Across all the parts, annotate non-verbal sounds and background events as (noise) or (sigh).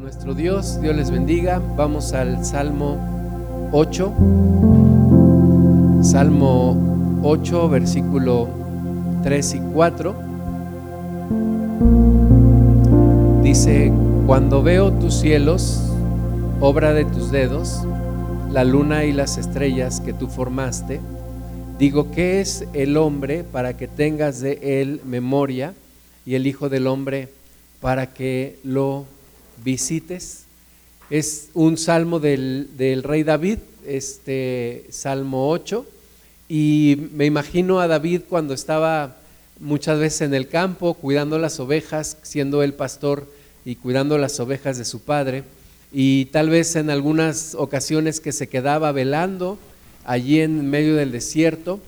nuestro Dios. Dios les bendiga. Vamos al Salmo 8. Salmo 8, versículo 3 y 4. Dice, cuando veo tus cielos, obra de tus dedos, la luna y las estrellas que tú formaste, digo, ¿qué es el hombre para que tengas de él memoria y el Hijo del Hombre para que lo visites. Es un salmo del, rey David, este Salmo 8, y me imagino a David cuando estaba muchas veces en el campo cuidando las ovejas, siendo el pastor y cuidando las ovejas de su padre, y tal vez en algunas ocasiones que se quedaba velando allí en medio del desierto,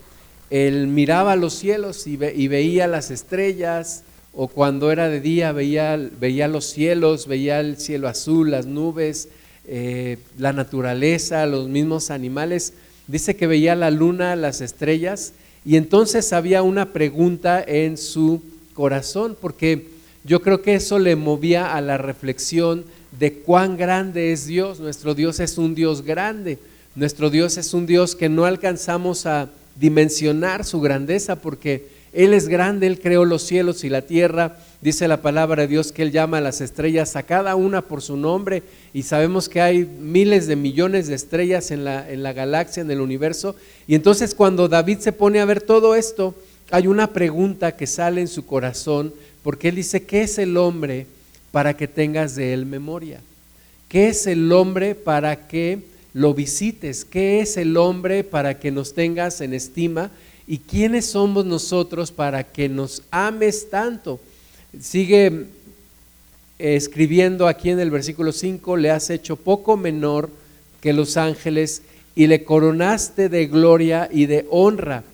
él miraba los cielos y, y veía las estrellas, o cuando era de día veía, veía los cielos, veía el cielo azul, las nubes, eh, la naturaleza, los mismos animales. Dice que veía la luna, las estrellas, y entonces había una pregunta en su corazón, porque yo creo que eso le movía a la reflexión de cuán grande es Dios. Nuestro Dios es un Dios grande, nuestro Dios es un Dios que no alcanzamos a dimensionar su grandeza porque él es grande, Él creó los cielos y la tierra. Dice la palabra de Dios que Él llama a las estrellas a cada una por su nombre y sabemos que hay miles de millones de estrellas en la, en la galaxia, en el universo. Y entonces cuando David se pone a ver todo esto, hay una pregunta que sale en su corazón porque Él dice, ¿qué es el hombre para que tengas de Él memoria? ¿Qué es el hombre para que lo visites? ¿Qué es el hombre para que nos tengas en estima? ¿Y quiénes somos nosotros para que nos ames tanto? Sigue escribiendo aquí en el versículo 5, le has hecho poco menor que los ángeles y le coronaste de gloria y de honra.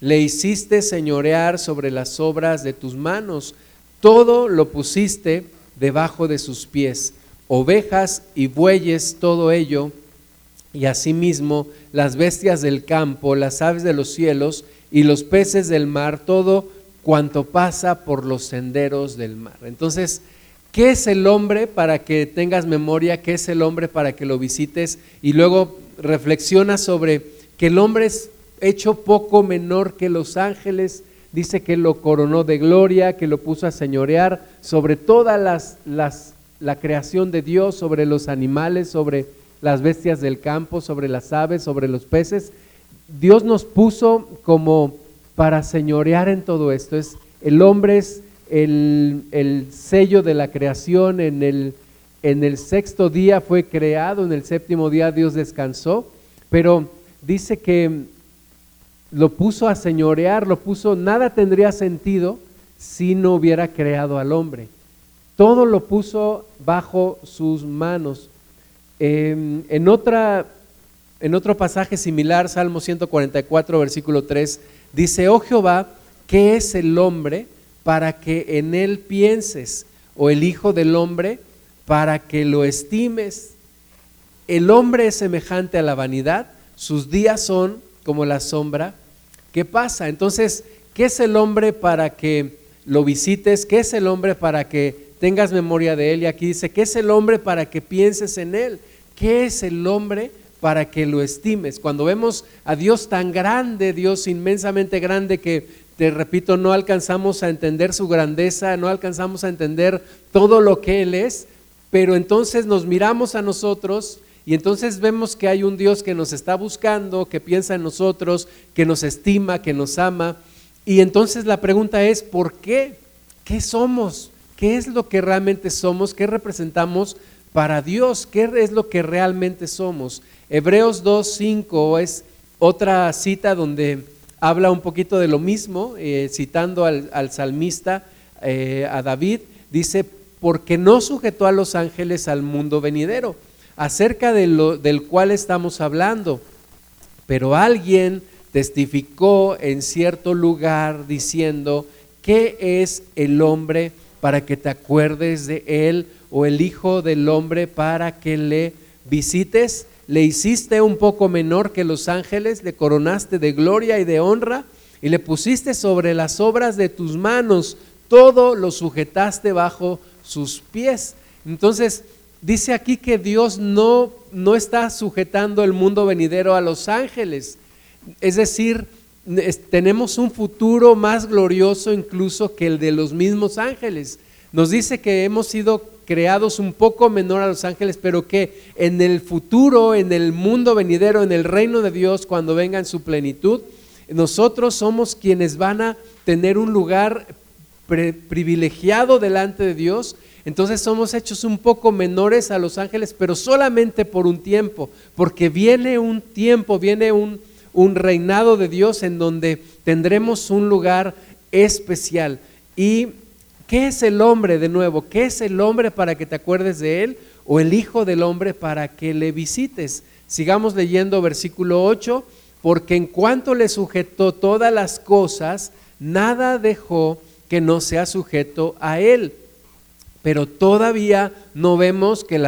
Le hiciste señorear sobre las obras de tus manos. Todo lo pusiste debajo de sus pies. Ovejas y bueyes, todo ello. Y asimismo las bestias del campo, las aves de los cielos y los peces del mar, todo cuanto pasa por los senderos del mar. Entonces, ¿qué es el hombre para que tengas memoria? ¿Qué es el hombre para que lo visites? Y luego reflexiona sobre que el hombre es hecho poco menor que los ángeles. Dice que lo coronó de gloria, que lo puso a señorear sobre toda las, las, la creación de Dios, sobre los animales, sobre las bestias del campo, sobre las aves, sobre los peces. Dios nos puso como para señorear en todo esto. Es, el hombre es el, sello de la creación. En el, en el sexto día fue creado, en el séptimo día Dios descansó, pero dice que lo puso a señorear, lo puso, nada tendría sentido si no hubiera creado al hombre. Todo lo puso bajo sus manos. Em, en otra en otro pasaje similar, Salmo 144, versículo 3, dice, oh Jehová, ¿qué es el hombre para que en él pienses? O el Hijo del hombre para que lo estimes. El hombre es semejante a la vanidad, sus días son como la sombra. ¿Qué pasa? Entonces, ¿qué es el hombre para que lo visites? ¿Qué es el hombre para que tengas memoria de él? Y aquí dice, ¿qué es el hombre para que pienses en él? ¿Qué es el hombre para que lo estimes. Cuando vemos a Dios tan grande, Dios inmensamente grande que, te repito, no alcanzamos a entender su grandeza, no alcanzamos a entender todo lo que Él es, pero entonces nos miramos a nosotros y entonces vemos que hay un Dios que nos está buscando, que piensa en nosotros, que nos estima, que nos ama. Y entonces la pregunta es, ¿por qué? ¿Qué somos? ¿Qué es lo que realmente somos? ¿Qué representamos para Dios? ¿Qué es lo que realmente somos? Hebreos 2.5 es otra cita donde habla un poquito de lo mismo, eh, citando al, salmista, eh, a David, dice, porque no sujetó a los ángeles al mundo venidero, acerca de lo, del cual estamos hablando, pero alguien testificó en cierto lugar diciendo, ¿qué es el hombre para que te acuerdes de él o el hijo del hombre para que le visites? Le hiciste un poco menor que los ángeles, le coronaste de gloria y de honra y le pusiste sobre las obras de tus manos, todo lo sujetaste bajo sus pies. Entonces, dice aquí que Dios no, no está sujetando el mundo venidero a los ángeles. Es decir, tenemos un futuro más glorioso incluso que el de los mismos ángeles. Nos dice que hemos sido creados un poco menor a los ángeles, pero que en el futuro, en el mundo venidero, en el reino de Dios, cuando venga en su plenitud, nosotros somos quienes van a tener un lugar privilegiado delante de Dios. Entonces somos hechos un poco menores a los ángeles, pero solamente por un tiempo, porque viene un tiempo, viene un, un reinado de Dios en donde tendremos un lugar especial. ¿Y qué es el hombre de nuevo? ¿Qué es el hombre para que te acuerdes de él? ¿O el Hijo del Hombre para que le visites? Sigamos leyendo versículo 8, porque en cuanto le sujetó todas las cosas, nada dejó que no sea sujeto a él. Pero todavía no vemos que,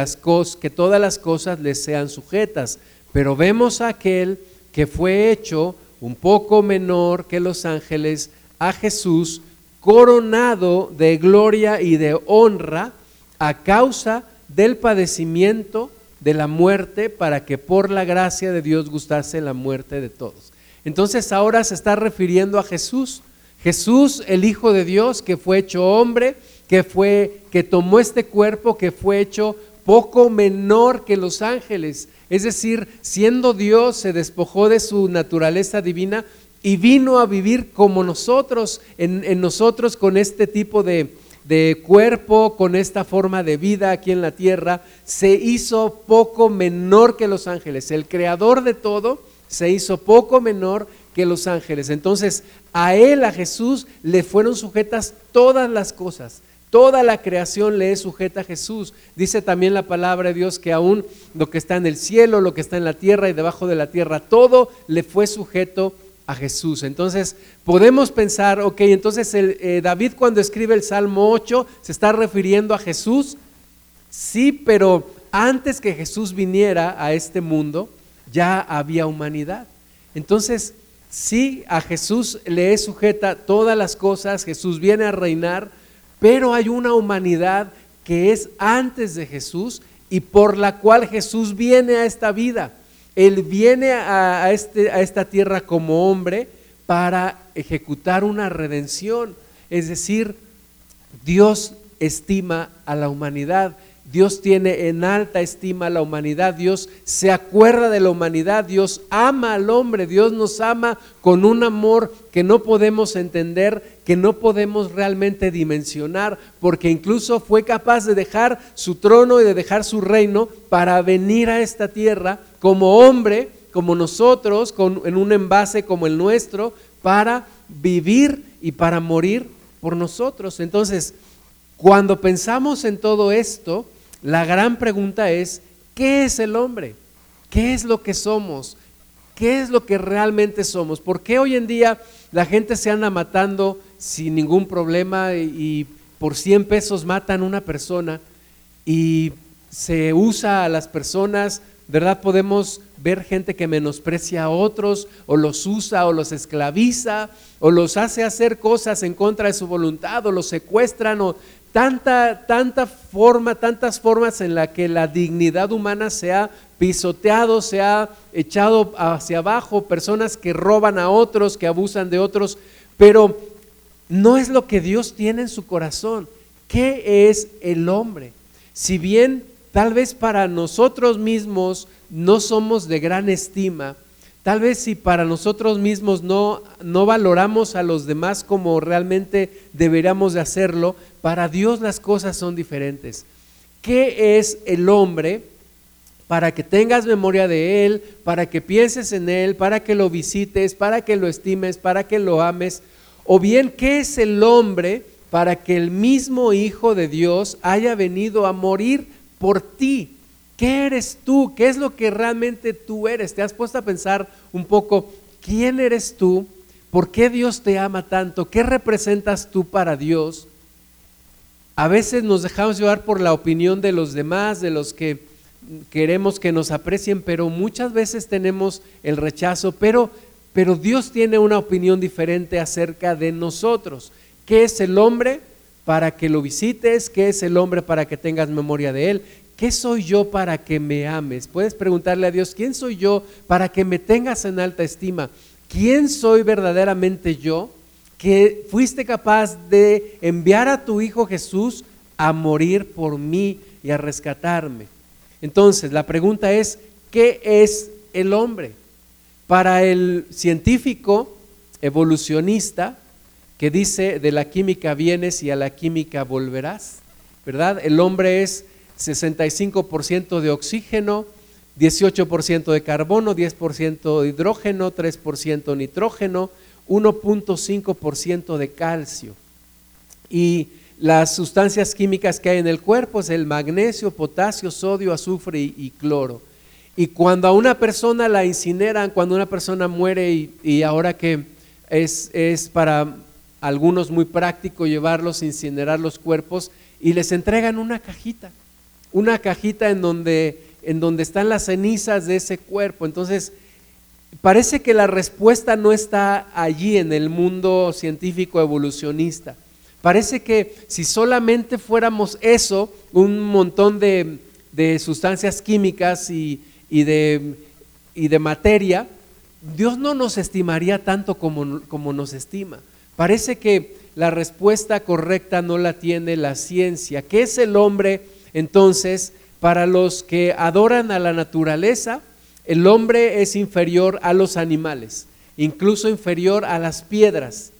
que todas las cosas le sean sujetas, pero vemos a aquel que fue hecho un poco menor que los ángeles, a Jesús, coronado de gloria y de honra a causa del padecimiento de la muerte, para que por la gracia de Dios gustase la muerte de todos. Entonces ahora se está refiriendo a Jesús, Jesús, el Hijo de Dios, que fue hecho hombre, que fue, que tomó este cuerpo, que fue hecho poco menor que los ángeles. Es decir, siendo Dios, se despojó de su naturaleza divina y vino a vivir como nosotros, en, nosotros con este tipo de, de cuerpo, con esta forma de vida aquí en la tierra, se hizo poco menor que los ángeles. El creador de todo se hizo poco menor que los ángeles. Entonces, a él, a Jesús, le fueron sujetas todas las cosas. Toda la creación le es sujeta a Jesús. Dice también la palabra de Dios que aún lo que está en el cielo, lo que está en la tierra y debajo de la tierra, todo le fue sujeto a Jesús. Entonces podemos pensar, ok, entonces el, eh, David cuando escribe el Salmo 8 se está refiriendo a Jesús. Sí, pero antes que Jesús viniera a este mundo, ya había humanidad. Entonces, sí, a Jesús le es sujeta todas las cosas, Jesús viene a reinar, pero hay una humanidad que es antes de Jesús y por la cual Jesús viene a esta vida. Él viene a, este, a esta tierra como hombre para ejecutar una redención. Es decir, Dios estima a la humanidad Dios tiene en alta estima a la humanidad, Dios se acuerda de la humanidad, Dios ama al hombre, Dios nos ama con un amor que no podemos entender, que no podemos realmente dimensionar, porque incluso fue capaz de dejar su trono y de dejar su reino para venir a esta tierra como hombre, como nosotros, en un envase como el nuestro, para vivir y para morir por nosotros. Entonces, cuando pensamos en todo esto, la gran pregunta es, ¿qué es el hombre? ¿Qué es lo que somos? ¿Qué es lo que realmente somos? ¿Por qué hoy en día la gente se anda matando sin ningún problema y, por 100 pesos matan a una persona y se usa a las personas, ¿verdad? Podemos ver gente que menosprecia a otros o los usa o los esclaviza o los hace hacer cosas en contra de su voluntad o los secuestran o tanta, tanta forma, tantas formas en la que la dignidad humana se ha pisoteado, se ha echado hacia abajo, personas que roban a otros, que abusan de otros, pero no es lo que Dios tiene en su corazón. ¿Qué es el hombre? Si bien tal vez para nosotros mismos no somos de gran estima, Tal vez si para nosotros mismos no, no valoramos a los demás como realmente deberíamos de hacerlo, para Dios las cosas son diferentes. ¿Qué es el hombre? Para que tengas memoria de Él, para que pienses en Él, para que lo visites, para que lo estimes, para que lo ames. O bien, ¿qué es el hombre para que el mismo Hijo de Dios haya venido a morir por ti? ¿Qué eres tú? ¿Qué es lo que realmente tú eres? ¿Te has puesto a pensar un poco quién eres tú? ¿Por qué Dios te ama tanto? ¿Qué representas tú para Dios? A veces nos dejamos llevar por la opinión de los demás, de los que queremos que nos aprecien, pero muchas veces tenemos el rechazo, pero, pero Dios tiene una opinión diferente acerca de nosotros. ¿Qué es el hombre para que lo visites? ¿Qué es el hombre para que tengas memoria de él? ¿Qué soy yo para que me ames? Puedes preguntarle a Dios, ¿quién soy yo para que me tengas en alta estima? ¿Quién soy verdaderamente yo que fuiste capaz de enviar a tu Hijo Jesús a morir por mí y a rescatarme? Entonces, la pregunta es, ¿qué es el hombre? Para el científico evolucionista que dice, de la química vienes y a la química volverás, ¿verdad? El hombre es 65% de oxígeno, 18% de carbono, 10% de hidrógeno, 3% nitrógeno, 1.5% de calcio. Y las sustancias químicas que hay en el cuerpo es el magnesio, potasio, sodio, azufre y, cloro. Y cuando a una persona la incineran, cuando una persona muere y, ahora que es, es, para algunos muy práctico llevarlos, incinerar los cuerpos y les entregan una cajita una cajita en donde, en donde están las cenizas de ese cuerpo. Entonces, parece que la respuesta no está allí en el mundo científico evolucionista. Parece que si solamente fuéramos eso, un montón de, sustancias químicas y, de, y, de, materia, Dios no nos estimaría tanto como, como nos estima. Parece que la respuesta correcta no la tiene la ciencia. ¿Qué es el hombre? Entonces, para los que adoran a la naturaleza, el hombre es inferior a los animales, incluso inferior a las piedras.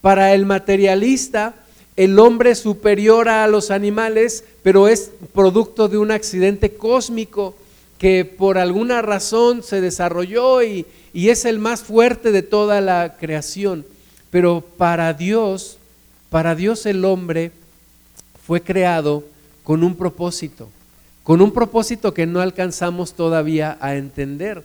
Para el materialista, el hombre es superior a los animales, pero es producto de un accidente cósmico que por alguna razón se desarrolló y, es el más fuerte de toda la creación. Pero para Dios, para Dios el hombre fue creado con un propósito, con un propósito que no alcanzamos todavía a entender.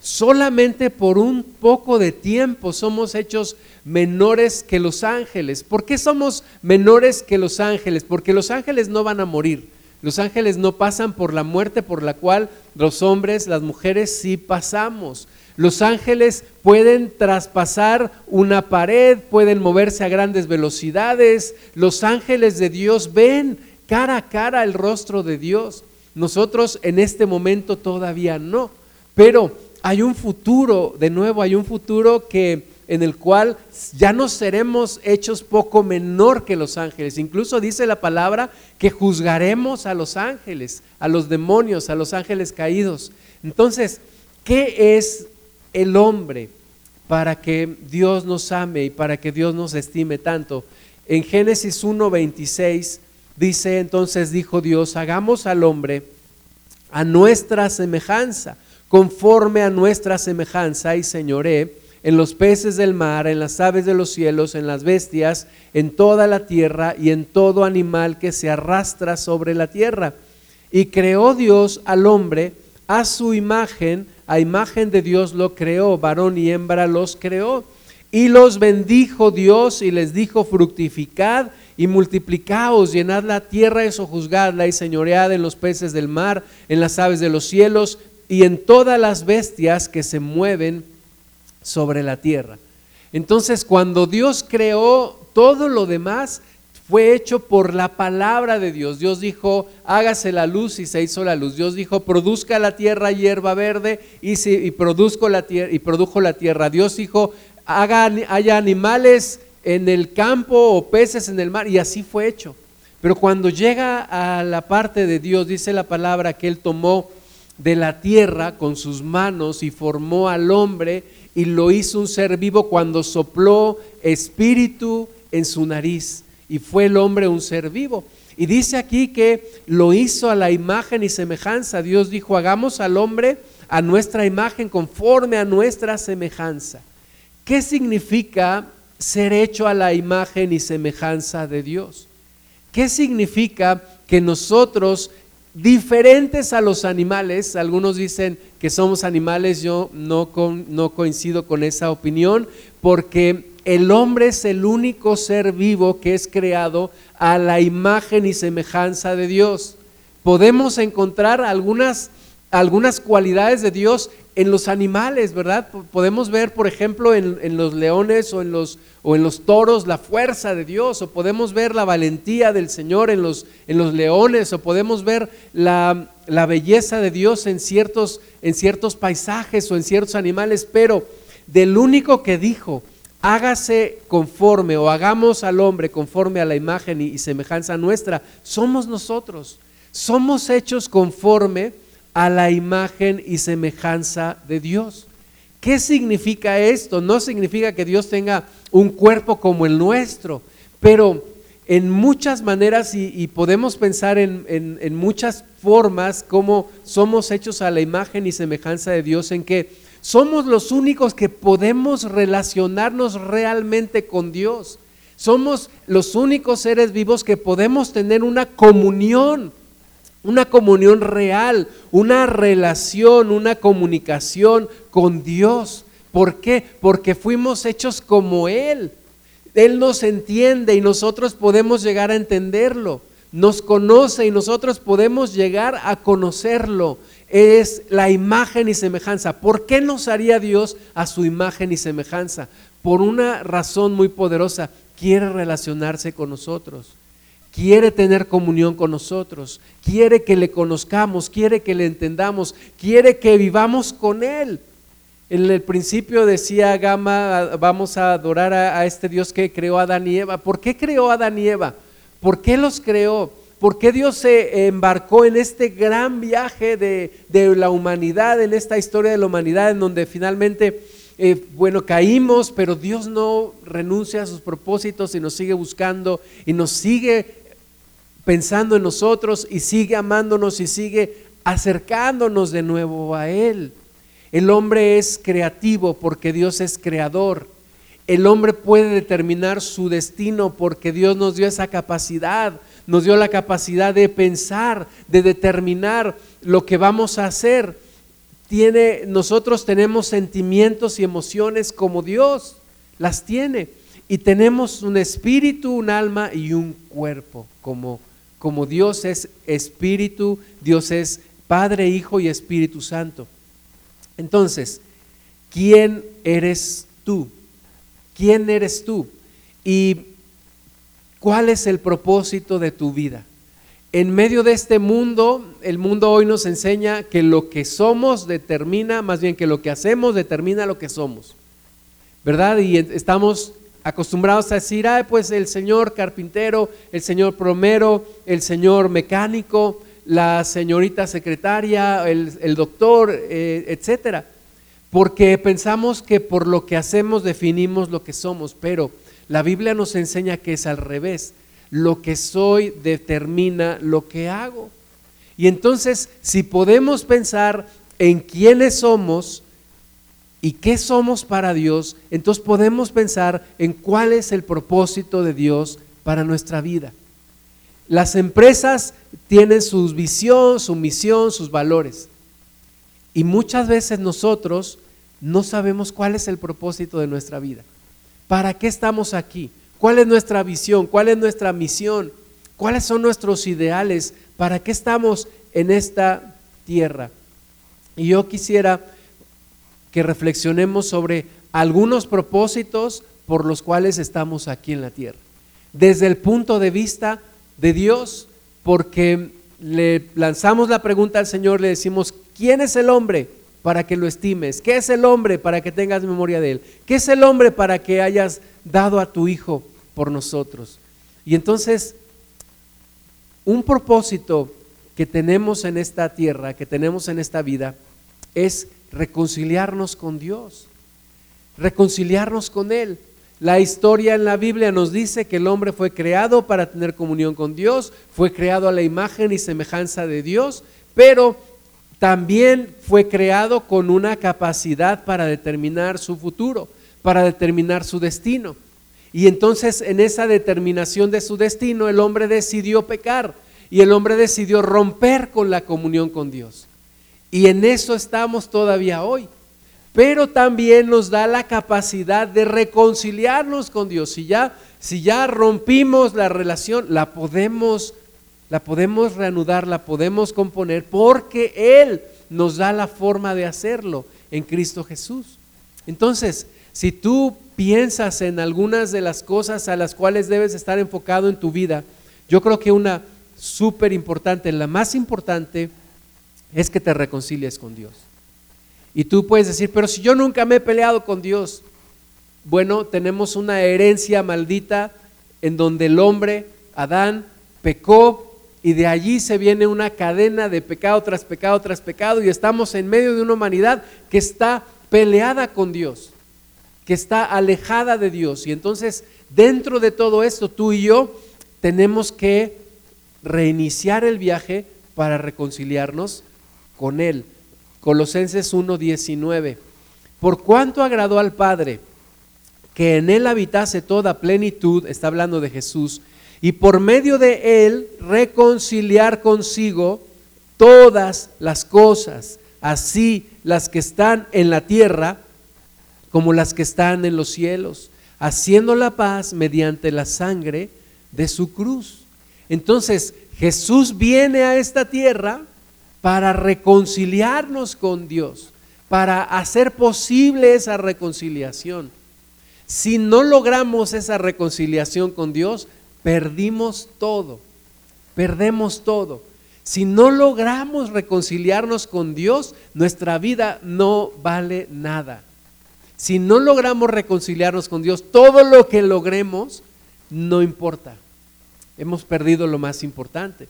Solamente por un poco de tiempo somos hechos menores que los ángeles. ¿Por qué somos menores que los ángeles? Porque los ángeles no van a morir. Los ángeles no pasan por la muerte por la cual los hombres, las mujeres sí pasamos. Los ángeles pueden traspasar una pared, pueden moverse a grandes velocidades. Los ángeles de Dios ven cara a cara el rostro de Dios. Nosotros en este momento todavía no, pero hay un futuro, de nuevo, hay un futuro que en el cual ya no seremos hechos poco menor que los ángeles. Incluso dice la palabra que juzgaremos a los ángeles, a los demonios, a los ángeles caídos. Entonces, ¿qué es el hombre para que Dios nos ame y para que Dios nos estime tanto? En Génesis 1:26 Dice entonces, dijo Dios, hagamos al hombre a nuestra semejanza, conforme a nuestra semejanza y señoré en los peces del mar, en las aves de los cielos, en las bestias, en toda la tierra y en todo animal que se arrastra sobre la tierra. Y creó Dios al hombre a su imagen, a imagen de Dios lo creó, varón y hembra los creó. Y los bendijo Dios y les dijo, fructificad y multiplicaos, llenad la tierra y sojuzgadla y señoread en los peces del mar, en las aves de los cielos y en todas las bestias que se mueven sobre la tierra. Entonces, cuando Dios creó todo lo demás, fue hecho por la palabra de Dios. Dios dijo, hágase la luz y se hizo la luz. Dios dijo, produzca la tierra hierba verde y, y, produzco la tierra, y produjo la tierra. Dios dijo, haga, haya animales en el campo o peces en el mar, y así fue hecho. Pero cuando llega a la parte de Dios, dice la palabra que Él tomó de la tierra con sus manos y formó al hombre y lo hizo un ser vivo cuando sopló espíritu en su nariz y fue el hombre un ser vivo. Y dice aquí que lo hizo a la imagen y semejanza. Dios dijo, hagamos al hombre a nuestra imagen conforme a nuestra semejanza. ¿Qué significa ser hecho a la imagen y semejanza de Dios. ¿Qué significa que nosotros, diferentes a los animales, algunos dicen que somos animales, yo no, no coincido con esa opinión, porque el hombre es el único ser vivo que es creado a la imagen y semejanza de Dios. Podemos encontrar algunas, algunas cualidades de Dios en los animales, ¿verdad? Podemos ver, por ejemplo, en, los leones o en los, o en los toros la fuerza de Dios, o podemos ver la valentía del Señor en los, en los leones, o podemos ver la, la belleza de Dios en ciertos, en ciertos paisajes o en ciertos animales, pero del único que dijo, hágase conforme o hagamos al hombre conforme a la imagen y, semejanza nuestra, somos nosotros. Somos hechos conforme a la imagen y semejanza de Dios. ¿Qué significa esto? No significa que Dios tenga un cuerpo como el nuestro, pero en muchas maneras y, podemos pensar en, en, muchas formas cómo somos hechos a la imagen y semejanza de Dios, en que somos los únicos que podemos relacionarnos realmente con Dios. Somos los únicos seres vivos que podemos tener una comunión, una comunión real, una relación, una comunicación con Dios. ¿Por qué? Porque fuimos hechos como Él. Él nos entiende y nosotros podemos llegar a entenderlo. Nos conoce y nosotros podemos llegar a conocerlo. Es la imagen y semejanza. ¿Por qué nos haría Dios a su imagen y semejanza? Por una razón muy poderosa. Quiere relacionarse con nosotros. Quiere tener comunión con nosotros. Quiere que le conozcamos. Quiere que le entendamos. Quiere que vivamos con Él. En el principio decía Gama, vamos a adorar a, este Dios que creó a Adán y Eva. ¿Por qué creó a Adán y Eva? ¿Por qué los creó? ¿Por qué Dios se embarcó en este gran viaje de, la humanidad, en esta historia de la humanidad, en donde finalmente, eh, bueno, caímos, pero Dios no renuncia a sus propósitos y nos sigue buscando y nos sigue pensando en nosotros y sigue amándonos y sigue acercándonos de nuevo a Él? El hombre es creativo porque Dios es creador. El hombre puede determinar su destino porque Dios nos dio esa capacidad, nos dio la capacidad de pensar, de determinar lo que vamos a hacer. Tiene, nosotros tenemos sentimientos y emociones como Dios las tiene. Y tenemos un espíritu, un alma y un cuerpo, como, como Dios es espíritu, Dios es Padre, Hijo y Espíritu Santo. Entonces, ¿quién eres tú? ¿Quién eres tú? ¿Y cuál es el propósito de tu vida? En medio de este mundo, el mundo hoy nos enseña que lo que somos determina, más bien que lo que hacemos determina lo que somos. ¿Verdad? Y estamos acostumbrados a decir, ah, pues el señor carpintero, el señor promero, el señor mecánico, la señorita secretaria, el, doctor, eh, etcétera. Porque pensamos que por lo que hacemos definimos lo que somos, pero la Biblia nos enseña que es al revés. Lo que soy determina lo que hago. Y entonces, si podemos pensar en quiénes somos y qué somos para Dios, entonces podemos pensar en cuál es el propósito de Dios para nuestra vida. Las empresas tienen su visión, su misión, sus valores. Y muchas veces nosotros no sabemos cuál es el propósito de nuestra vida. ¿Para qué estamos aquí? ¿Cuál es nuestra visión? ¿Cuál es nuestra misión? ¿Cuáles son nuestros ideales? ¿Para qué estamos en esta tierra? Y yo quisiera que reflexionemos sobre algunos propósitos por los cuales estamos aquí en la tierra. Desde el punto de vista de Dios porque le lanzamos la pregunta al Señor, le decimos, ¿quién es el hombre para que lo estimes? ¿Qué es el hombre para que tengas memoria de él? ¿Qué es el hombre para que hayas dado a tu Hijo por nosotros? Y entonces, un propósito que tenemos en esta tierra, que tenemos en esta vida, es reconciliarnos con Dios, reconciliarnos con Él. La historia en la Biblia nos dice que el hombre fue creado para tener comunión con Dios, fue creado a la imagen y semejanza de Dios, pero también fue creado con una capacidad para determinar su futuro, para determinar su destino. Y entonces en esa determinación de su destino el hombre decidió pecar y el hombre decidió romper con la comunión con Dios. Y en eso estamos todavía hoy pero también nos da la capacidad de reconciliarnos con Dios. Si ya, si ya rompimos la relación, la podemos, la podemos reanudar, la podemos componer, porque Él nos da la forma de hacerlo en Cristo Jesús. Entonces, si tú piensas en algunas de las cosas a las cuales debes estar enfocado en tu vida, yo creo que una súper importante, la más importante, es que te reconcilies con Dios. Y tú puedes decir, pero si yo nunca me he peleado con Dios, bueno, tenemos una herencia maldita en donde el hombre, Adán, pecó y de allí se viene una cadena de pecado tras pecado tras pecado y estamos en medio de una humanidad que está peleada con Dios, que está alejada de Dios. Y entonces, dentro de todo esto, tú y yo tenemos que reiniciar el viaje para reconciliarnos con Él. Colosenses 1:19. Por cuanto agradó al Padre que en Él habitase toda plenitud, está hablando de Jesús, y por medio de Él reconciliar consigo todas las cosas, así las que están en la tierra como las que están en los cielos, haciendo la paz mediante la sangre de su cruz. Entonces, Jesús viene a esta tierra para reconciliarnos con Dios, para hacer posible esa reconciliación. Si no logramos esa reconciliación con Dios, perdimos todo, perdemos todo. Si no logramos reconciliarnos con Dios, nuestra vida no vale nada. Si no logramos reconciliarnos con Dios, todo lo que logremos no importa. Hemos perdido lo más importante.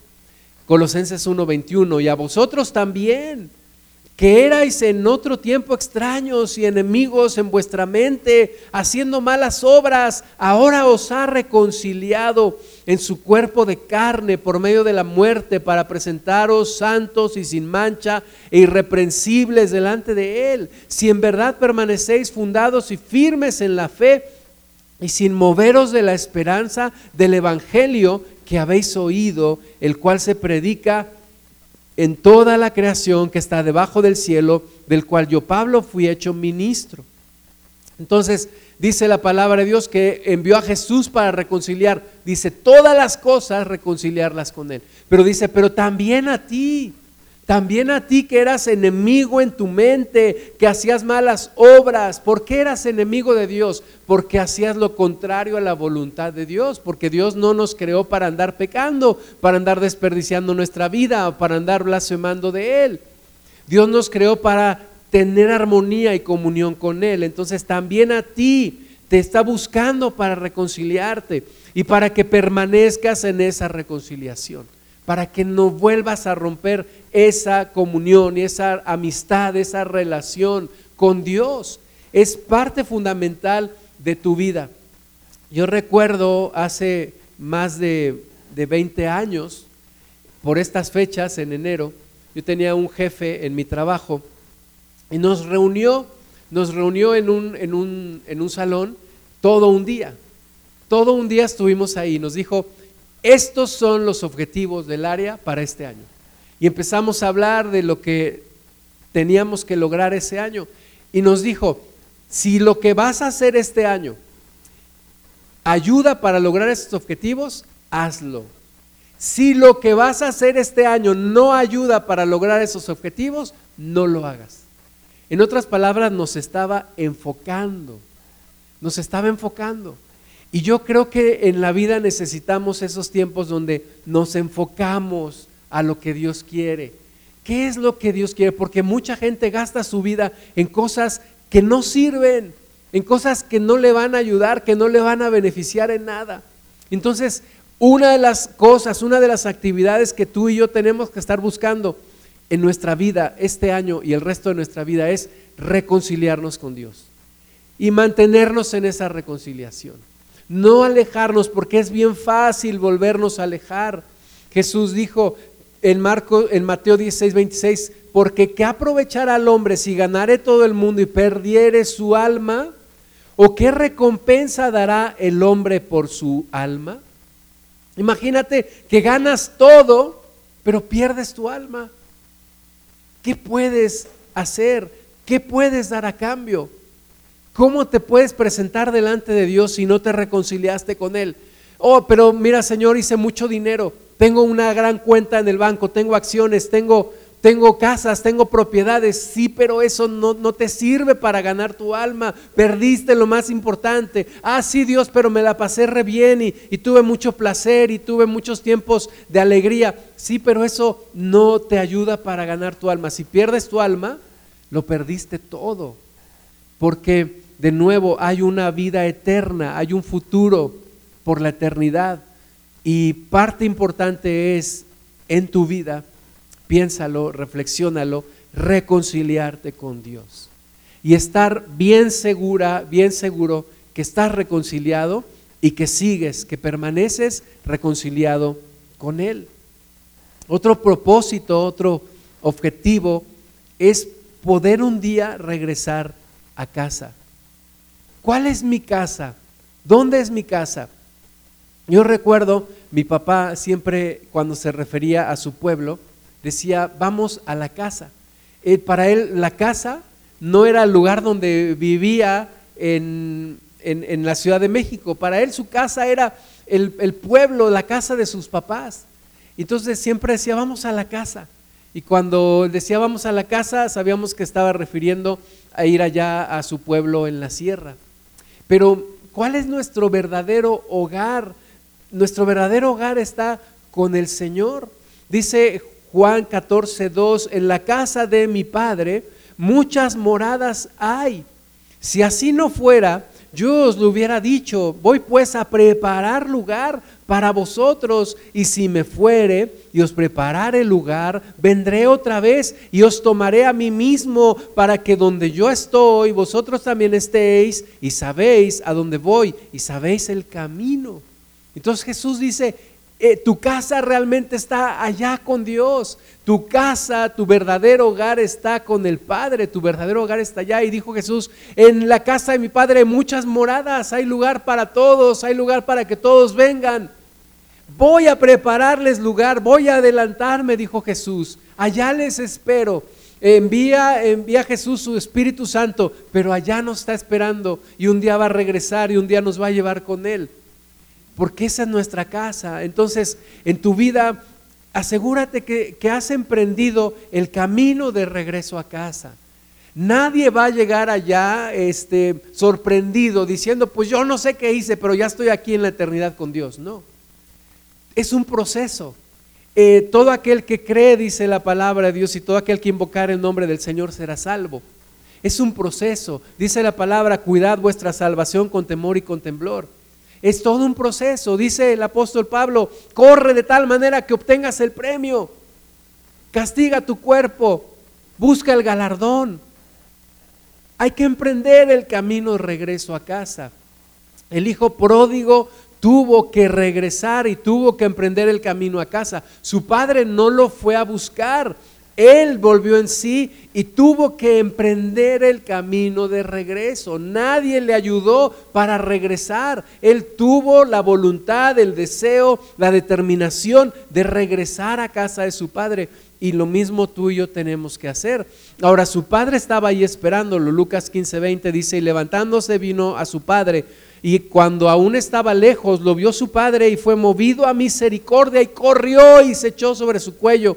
Colosenses 1:21, y a vosotros también, que erais en otro tiempo extraños y enemigos en vuestra mente, haciendo malas obras, ahora os ha reconciliado en su cuerpo de carne por medio de la muerte para presentaros santos y sin mancha e irreprensibles delante de Él. Si en verdad permanecéis fundados y firmes en la fe y sin moveros de la esperanza del Evangelio, que habéis oído, el cual se predica en toda la creación que está debajo del cielo, del cual yo, Pablo, fui hecho ministro. Entonces, dice la palabra de Dios que envió a Jesús para reconciliar, dice, todas las cosas reconciliarlas con Él. Pero dice, pero también a ti, también a ti que eras enemigo en tu mente, que hacías malas obras. ¿Por qué eras enemigo de Dios? Porque hacías lo contrario a la voluntad de Dios. Porque Dios no nos creó para andar pecando, para andar desperdiciando nuestra vida, para andar blasfemando de Él. Dios nos creó para tener armonía y comunión con Él. Entonces también a ti te está buscando para reconciliarte y para que permanezcas en esa reconciliación para que no vuelvas a romper esa comunión y esa amistad, esa relación con Dios. Es parte fundamental de tu vida. Yo recuerdo hace más de, 20 años, por estas fechas, en enero, yo tenía un jefe en mi trabajo y nos reunió, nos reunió en un, en un, en un salón todo un día. Todo un día estuvimos ahí. Nos dijo, estos son los objetivos del área para este año. Y empezamos a hablar de lo que teníamos que lograr ese año. Y nos dijo, si lo que vas a hacer este año ayuda para lograr esos objetivos, hazlo. Si lo que vas a hacer este año no ayuda para lograr esos objetivos, no lo hagas. En otras palabras, nos estaba enfocando, nos estaba enfocando. Y yo creo que en la vida necesitamos esos tiempos donde nos enfocamos a lo que Dios quiere. ¿Qué es lo que Dios quiere? Porque mucha gente gasta su vida en cosas que no sirven, en cosas que no le van a ayudar, que no le van a beneficiar en nada. Entonces, una de las cosas, una de las actividades que tú y yo tenemos que estar buscando en nuestra vida este año y el resto de nuestra vida es reconciliarnos con Dios y mantenernos en esa reconciliación. No alejarnos porque es bien fácil volvernos a alejar. Jesús dijo en, Marco, en Mateo 16, 26, porque ¿qué aprovechará al hombre si ganare todo el mundo y perdiere su alma? ¿O qué recompensa dará el hombre por su alma? Imagínate que ganas todo, pero pierdes tu alma. ¿Qué puedes hacer? ¿Qué puedes dar a cambio? ¿Cómo te puedes presentar delante de Dios si no te reconciliaste con Él? Oh, pero mira Señor, hice mucho dinero, tengo una gran cuenta en el banco, tengo acciones, tengo, tengo casas, tengo propiedades, sí, pero eso no, no, te sirve para ganar tu alma, perdiste lo más importante. Ah, sí, Dios, pero me la pasé re bien y, y tuve mucho placer y tuve muchos tiempos de alegría. Sí, pero eso no te ayuda para ganar tu alma. Si pierdes tu alma, lo perdiste todo. Porque de nuevo hay una vida eterna, hay un futuro por la eternidad. Y parte importante es en tu vida piénsalo, reflexiónalo, reconciliarte con Dios. Y estar bien segura, bien seguro que estás reconciliado y que sigues, que permaneces reconciliado con Él. Otro propósito, otro objetivo es poder un día regresar a casa. ¿Cuál es mi casa? ¿Dónde es mi casa? Yo recuerdo, mi papá siempre cuando se refería a su pueblo, decía, vamos a la casa. Eh, para él la casa no era el lugar donde vivía en, la Ciudad de México, para él su casa era el, el, pueblo, la casa de sus papás. Entonces siempre decía, vamos a la casa. Y cuando decía vamos a la casa, sabíamos que estaba refiriendo a ir allá a su pueblo en la sierra. Pero, ¿cuál es nuestro verdadero hogar? Nuestro verdadero hogar está con el Señor. Dice Juan 14, 2, en la casa de mi Padre muchas moradas hay. Si así no fuera, yo os lo hubiera dicho, voy pues a preparar lugar para vosotros, y si me fuere y os preparare lugar, vendré otra vez y os tomaré a mí mismo para que donde yo estoy, vosotros también estéis, y sabéis a dónde voy, y sabéis el camino. Entonces Jesús dice, eh, tu casa realmente está allá con Dios. Tu casa, tu verdadero hogar está con el Padre. Tu verdadero hogar está allá. Y dijo Jesús, en la casa de mi Padre hay muchas moradas. Hay lugar para todos. Hay lugar para que todos vengan. Voy a prepararles lugar. Voy a adelantarme, dijo Jesús. Allá les espero. Envía, envía Jesús su Espíritu Santo, pero allá nos está esperando y un día va a regresar y un día nos va a llevar con Él porque esa es nuestra casa. Entonces, en tu vida, asegúrate que, has emprendido el camino de regreso a casa. Nadie va a llegar allá este, sorprendido diciendo, pues yo no sé qué hice, pero ya estoy aquí en la eternidad con Dios. No, es un proceso. Eh, todo aquel que cree, dice la palabra de Dios, y todo aquel que invocar el nombre del Señor será salvo. Es un proceso. Dice la palabra, cuidad vuestra salvación con temor y con temblor. Es todo un proceso. Dice el apóstol Pablo, corre de tal manera que obtengas el premio. Castiga tu cuerpo, busca el galardón. Hay que emprender el camino de regreso a casa. El hijo pródigo tuvo que regresar y tuvo que emprender el camino a casa. Su padre no lo fue a buscar, él volvió en sí y tuvo que emprender el camino de regreso. Nadie le ayudó para regresar. Él tuvo la voluntad, el deseo, la determinación de regresar a casa de su padre. Y lo mismo tú y yo tenemos que hacer. Ahora su padre estaba ahí esperándolo. Lucas 15:20 dice, y levantándose vino a su padre. Y cuando aún estaba lejos, lo vio su padre y fue movido a misericordia y corrió y se echó sobre su cuello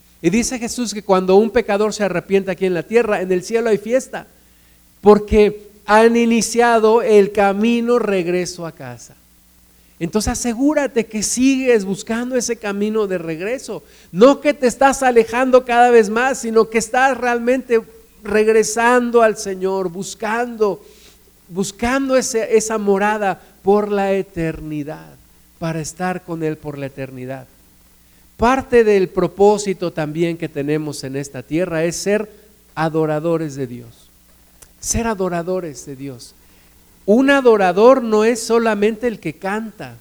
Y dice Jesús que cuando un pecador se arrepiente aquí en la tierra, en el cielo hay fiesta porque han iniciado el camino regreso a casa. Entonces asegúrate que sigues buscando ese camino de regreso. No que te estás alejando cada vez más, sino que estás realmente regresando al Señor, buscando, buscando esa morada por la eternidad, para estar con Él por la eternidad. Parte del propósito también que tenemos en esta tierra es ser adoradores de Dios ser adoradores de Dios. Un adorador no es solamente el que canta,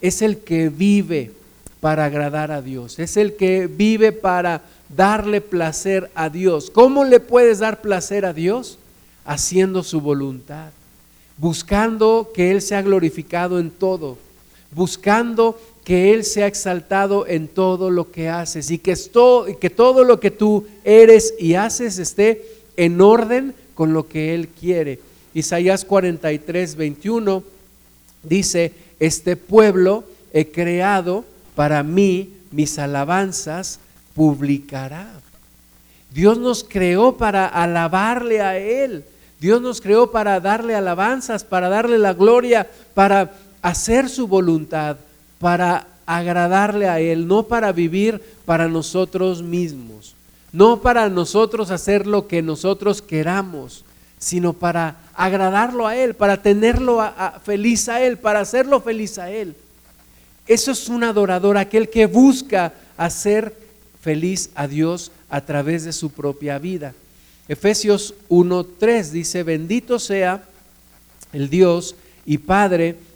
es el que vive para agradar a Dios, es el que vive para darle placer a Dios. ¿Cómo le puedes dar placer a Dios? haciendo su voluntad, buscando que Él sea glorificado en todo, buscando que Él sea exaltado en todo lo que haces y que, esto, que todo lo que tú eres y haces esté en orden con lo que Él quiere. Isaías 43, 21 dice, este pueblo he creado para mí, mis alabanzas publicará. Dios nos creó para alabarle a Él. Dios nos creó para darle alabanzas, para darle la gloria, para hacer su voluntad, para agradarle a Él, no para vivir para nosotros mismos, no para nosotros hacer lo que nosotros queramos, sino para agradarlo a Él, para tenerlo feliz a Él, para hacerlo feliz a Él. Eso es un adorador, aquel que busca hacer feliz a Dios a través de su propia vida. Efesios 1.3 dice, bendito sea el Dios y Padre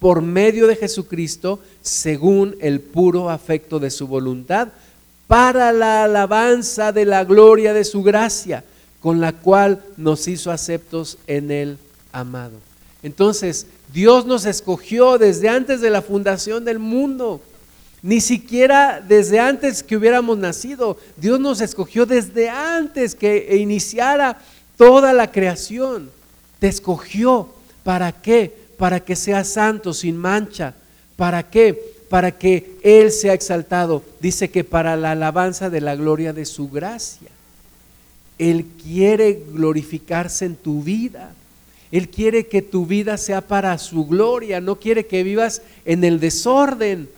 por medio de Jesucristo, según el puro afecto de su voluntad, para la alabanza de la gloria de su gracia, con la cual nos hizo aceptos en el amado. Entonces, Dios nos escogió desde antes de la fundación del mundo ni siquiera desde antes que hubiéramos nacido. Dios nos escogió desde antes que iniciara toda la creación. Te escogió. ¿Para qué? Para que seas santo, sin mancha. ¿Para qué? Para que Él sea exaltado. Dice que para la alabanza de la gloria de su gracia. Él quiere glorificarse en tu vida. Él quiere que tu vida sea para su gloria. No quiere que vivas en el desorden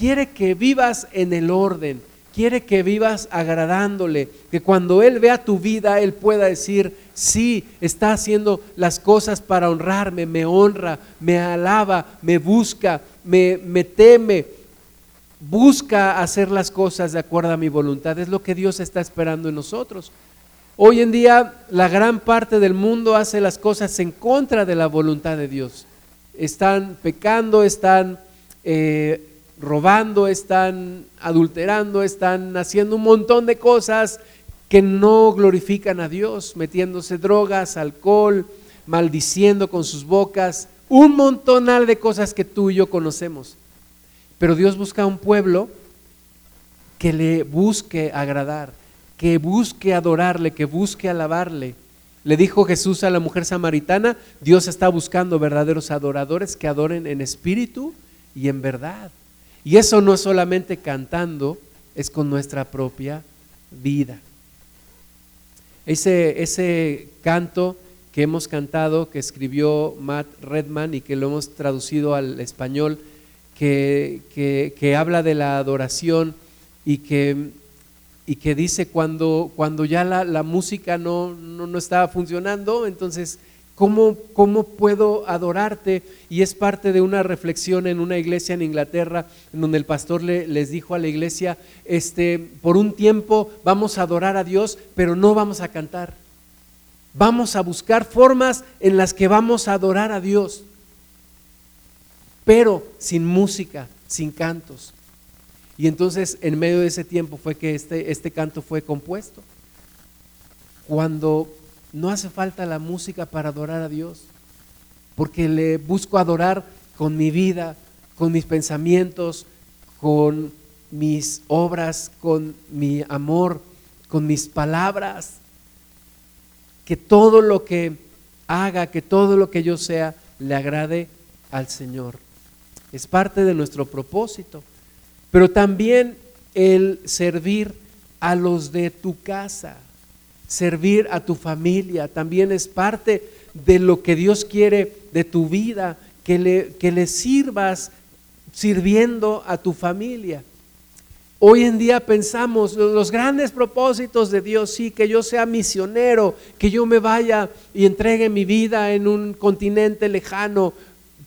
quiere que vivas en el orden, quiere que vivas agradándole, que cuando Él vea tu vida, Él pueda decir, sí, está haciendo las cosas para honrarme, me honra, me alaba, me busca, me, me teme, busca hacer las cosas de acuerdo a mi voluntad. Es lo que Dios está esperando en nosotros. Hoy en día la gran parte del mundo hace las cosas en contra de la voluntad de Dios. Están pecando, están eh, robando, están adulterando, están haciendo un montón de cosas que no glorifican a Dios, metiéndose drogas, alcohol, maldiciendo con sus bocas, un montonal de cosas que tú y yo conocemos. Pero Dios busca un pueblo que le busque agradar, que busque adorarle, que busque alabarle. Le dijo Jesús a la mujer samaritana, Dios está buscando verdaderos adoradores que adoren en espíritu y en verdad. Y eso no es solamente cantando, es con nuestra propia vida. Ese, ese canto que hemos cantado, que escribió Matt Redman y que lo hemos traducido al español, que, que, habla de la adoración y que, y que dice cuando, cuando ya la, la música no, no, no estaba funcionando, entonces ¿Cómo, puedo adorarte? Y es parte de una reflexión en una iglesia en Inglaterra, en donde el pastor le, les dijo a la iglesia, este, por un tiempo vamos a adorar a Dios, pero no vamos a cantar. Vamos a buscar formas en las que vamos a adorar a Dios, pero sin música, sin cantos. Y entonces en medio de ese tiempo fue que este, este canto fue compuesto. Cuando no hace falta la música para adorar a Dios, porque le busco adorar con mi vida, con mis pensamientos, con mis obras, con mi amor, con mis palabras. Que todo lo que haga, que todo lo que yo sea, le agrade al Señor. Es parte de nuestro propósito. Pero también el servir a los de tu casa servir a tu familia, también es parte de lo que Dios quiere de tu vida, que le, que le sirvas sirviendo a tu familia. Hoy en día pensamos los grandes propósitos de Dios, sí, que yo sea misionero, que yo me vaya y entregue mi vida en un continente lejano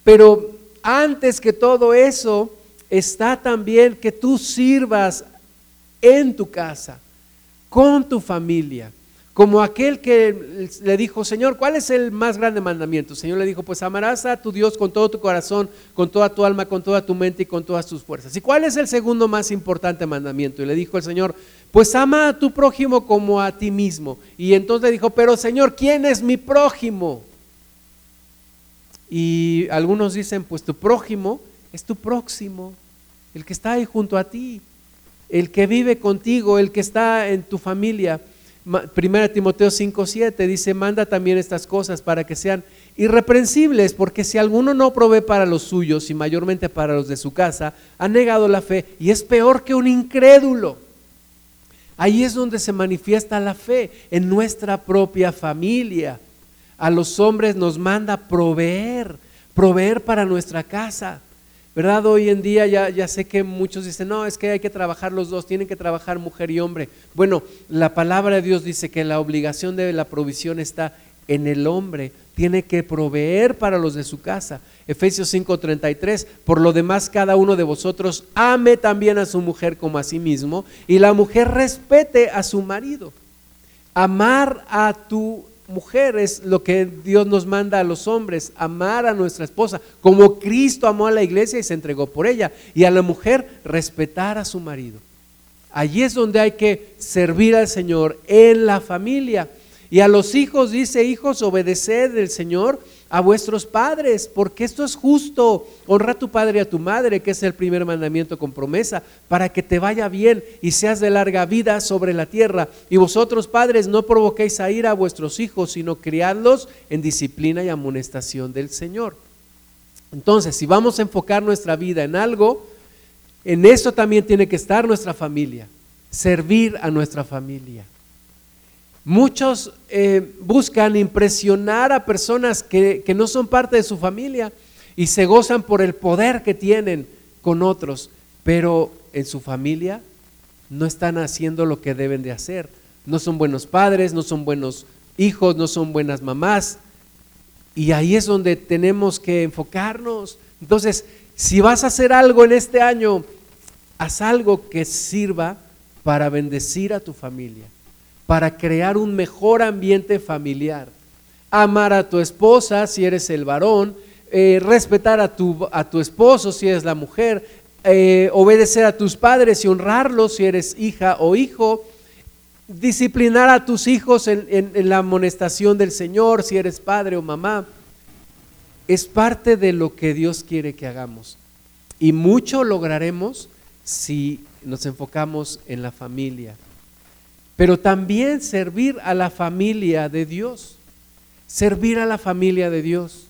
Pero antes que todo eso, está también que tú sirvas en tu casa, con tu familia como aquel que le dijo, Señor, ¿cuál es el más grande mandamiento? El Señor le dijo, pues amarás a tu Dios con todo tu corazón, con toda tu alma, con toda tu mente y con todas tus fuerzas. ¿Y cuál es el segundo más importante mandamiento? Y le dijo el Señor, pues ama a tu prójimo como a ti mismo. Y entonces le dijo, pero Señor, ¿quién es mi prójimo? Y algunos dicen, pues tu prójimo es tu próximo, el que está ahí junto a ti, el que vive contigo, el que está en tu familia. Primera Timoteo 5:7 dice, manda también estas cosas para que sean irreprensibles, porque si alguno no provee para los suyos y mayormente para los de su casa, ha negado la fe y es peor que un incrédulo. Ahí es donde se manifiesta la fe, en nuestra propia familia. A los hombres nos manda proveer, proveer para nuestra casa. ¿Verdad? Hoy en día ya, ya sé que muchos dicen, no, es que hay que trabajar los dos, tienen que trabajar mujer y hombre. Bueno, la palabra de Dios dice que la obligación de la provisión está en el hombre, tiene que proveer para los de su casa. Efesios 5:33, por lo demás cada uno de vosotros ame también a su mujer como a sí mismo y la mujer respete a su marido. Amar a tu mujer es lo que Dios nos manda a los hombres, amar a nuestra esposa, como Cristo amó a la iglesia y se entregó por ella, y a la mujer respetar a su marido. Allí es donde hay que servir al Señor en la familia. Y a los hijos dice, hijos, obedeced del Señor a vuestros padres, porque esto es justo. Honra a tu padre y a tu madre, que es el primer mandamiento con promesa, para que te vaya bien y seas de larga vida sobre la tierra. Y vosotros, padres, no provoquéis a ir a vuestros hijos, sino criadlos en disciplina y amonestación del Señor. Entonces, si vamos a enfocar nuestra vida en algo, en eso también tiene que estar nuestra familia, servir a nuestra familia. Muchos eh, buscan impresionar a personas que, que no son parte de su familia y se gozan por el poder que tienen con otros, pero en su familia no están haciendo lo que deben de hacer. No son buenos padres, no son buenos hijos, no son buenas mamás. Y ahí es donde tenemos que enfocarnos. Entonces, si vas a hacer algo en este año, haz algo que sirva para bendecir a tu familia para crear un mejor ambiente familiar. Amar a tu esposa si eres el varón, eh, respetar a tu, a tu esposo si eres la mujer, eh, obedecer a tus padres y honrarlos si eres hija o hijo, disciplinar a tus hijos en, en la amonestación del Señor si eres padre o mamá. Es parte de lo que Dios quiere que hagamos. Y mucho lograremos si nos enfocamos en la familia pero también servir a la familia de Dios. Servir a la familia de Dios.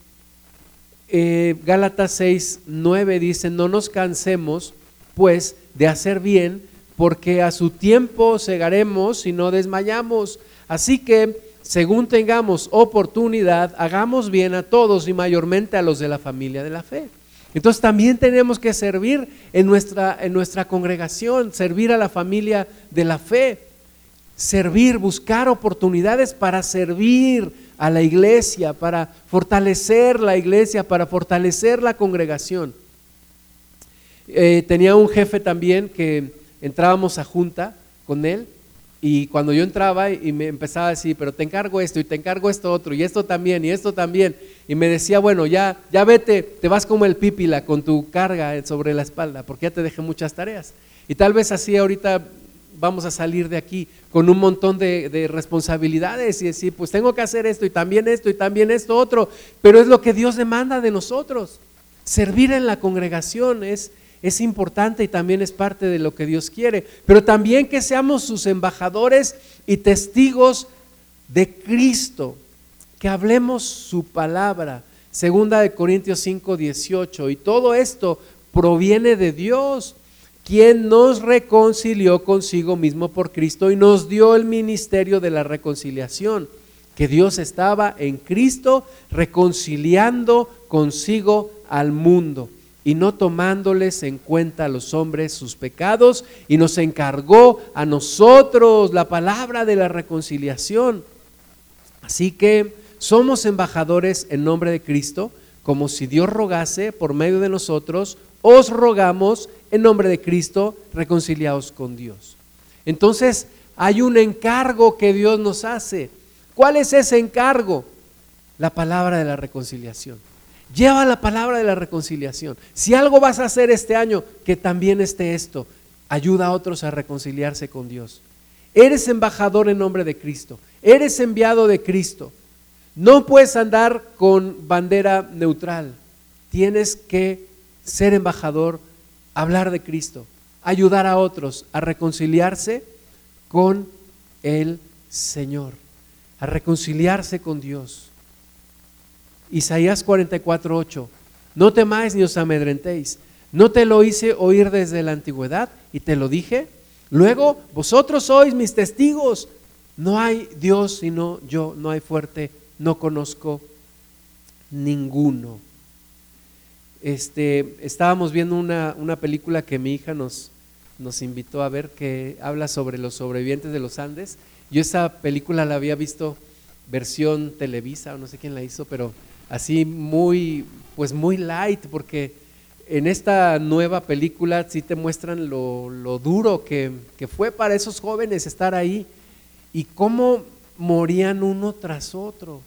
Eh, Gálatas 6, 9 dice, no nos cansemos pues de hacer bien, porque a su tiempo segaremos y no desmayamos. Así que, según tengamos oportunidad, hagamos bien a todos y mayormente a los de la familia de la fe. Entonces también tenemos que servir en nuestra, en nuestra congregación, servir a la familia de la fe servir, buscar oportunidades para servir a la iglesia, para fortalecer la iglesia, para fortalecer la congregación. Eh, tenía un jefe también que entrábamos a junta con él y cuando yo entraba y me empezaba a decir, pero te encargo esto y te encargo esto otro y esto también y esto también. Y me decía, bueno, ya, ya vete, te vas como el pípila con tu carga sobre la espalda porque ya te dejé muchas tareas. Y tal vez así ahorita vamos a salir de aquí con un montón de, responsabilidades y decir, pues tengo que hacer esto y también esto y también esto otro, pero es lo que Dios demanda de nosotros. Servir en la congregación es, es importante y también es parte de lo que Dios quiere, pero también que seamos sus embajadores y testigos de Cristo, que hablemos su palabra. Segunda de Corintios 5, 18. Y todo esto proviene de Dios quien nos reconcilió consigo mismo por Cristo y nos dio el ministerio de la reconciliación, que Dios estaba en Cristo reconciliando consigo al mundo y no tomándoles en cuenta a los hombres sus pecados y nos encargó a nosotros la palabra de la reconciliación. Así que somos embajadores en nombre de Cristo como si Dios rogase por medio de nosotros, os rogamos en nombre de Cristo, reconciliaos con Dios. Entonces, hay un encargo que Dios nos hace. ¿Cuál es ese encargo? La palabra de la reconciliación. Lleva la palabra de la reconciliación. Si algo vas a hacer este año, que también esté esto. Ayuda a otros a reconciliarse con Dios. Eres embajador en nombre de Cristo. Eres enviado de Cristo. No puedes andar con bandera neutral. Tienes que ser embajador, hablar de Cristo, ayudar a otros a reconciliarse con el Señor, a reconciliarse con Dios. Isaías 44, 8. No temáis ni os amedrentéis. No te lo hice oír desde la antigüedad y te lo dije. Luego, vosotros sois mis testigos. No hay Dios sino yo, no hay fuerte, no conozco ninguno. Este, estábamos viendo una, una película que mi hija nos, nos invitó a ver que habla sobre los sobrevivientes de los Andes. Yo esa película la había visto versión Televisa o no sé quién la hizo, pero así muy, pues muy light, porque en esta nueva película sí te muestran lo, duro que, que, fue para esos jóvenes estar ahí y cómo morían uno tras otro,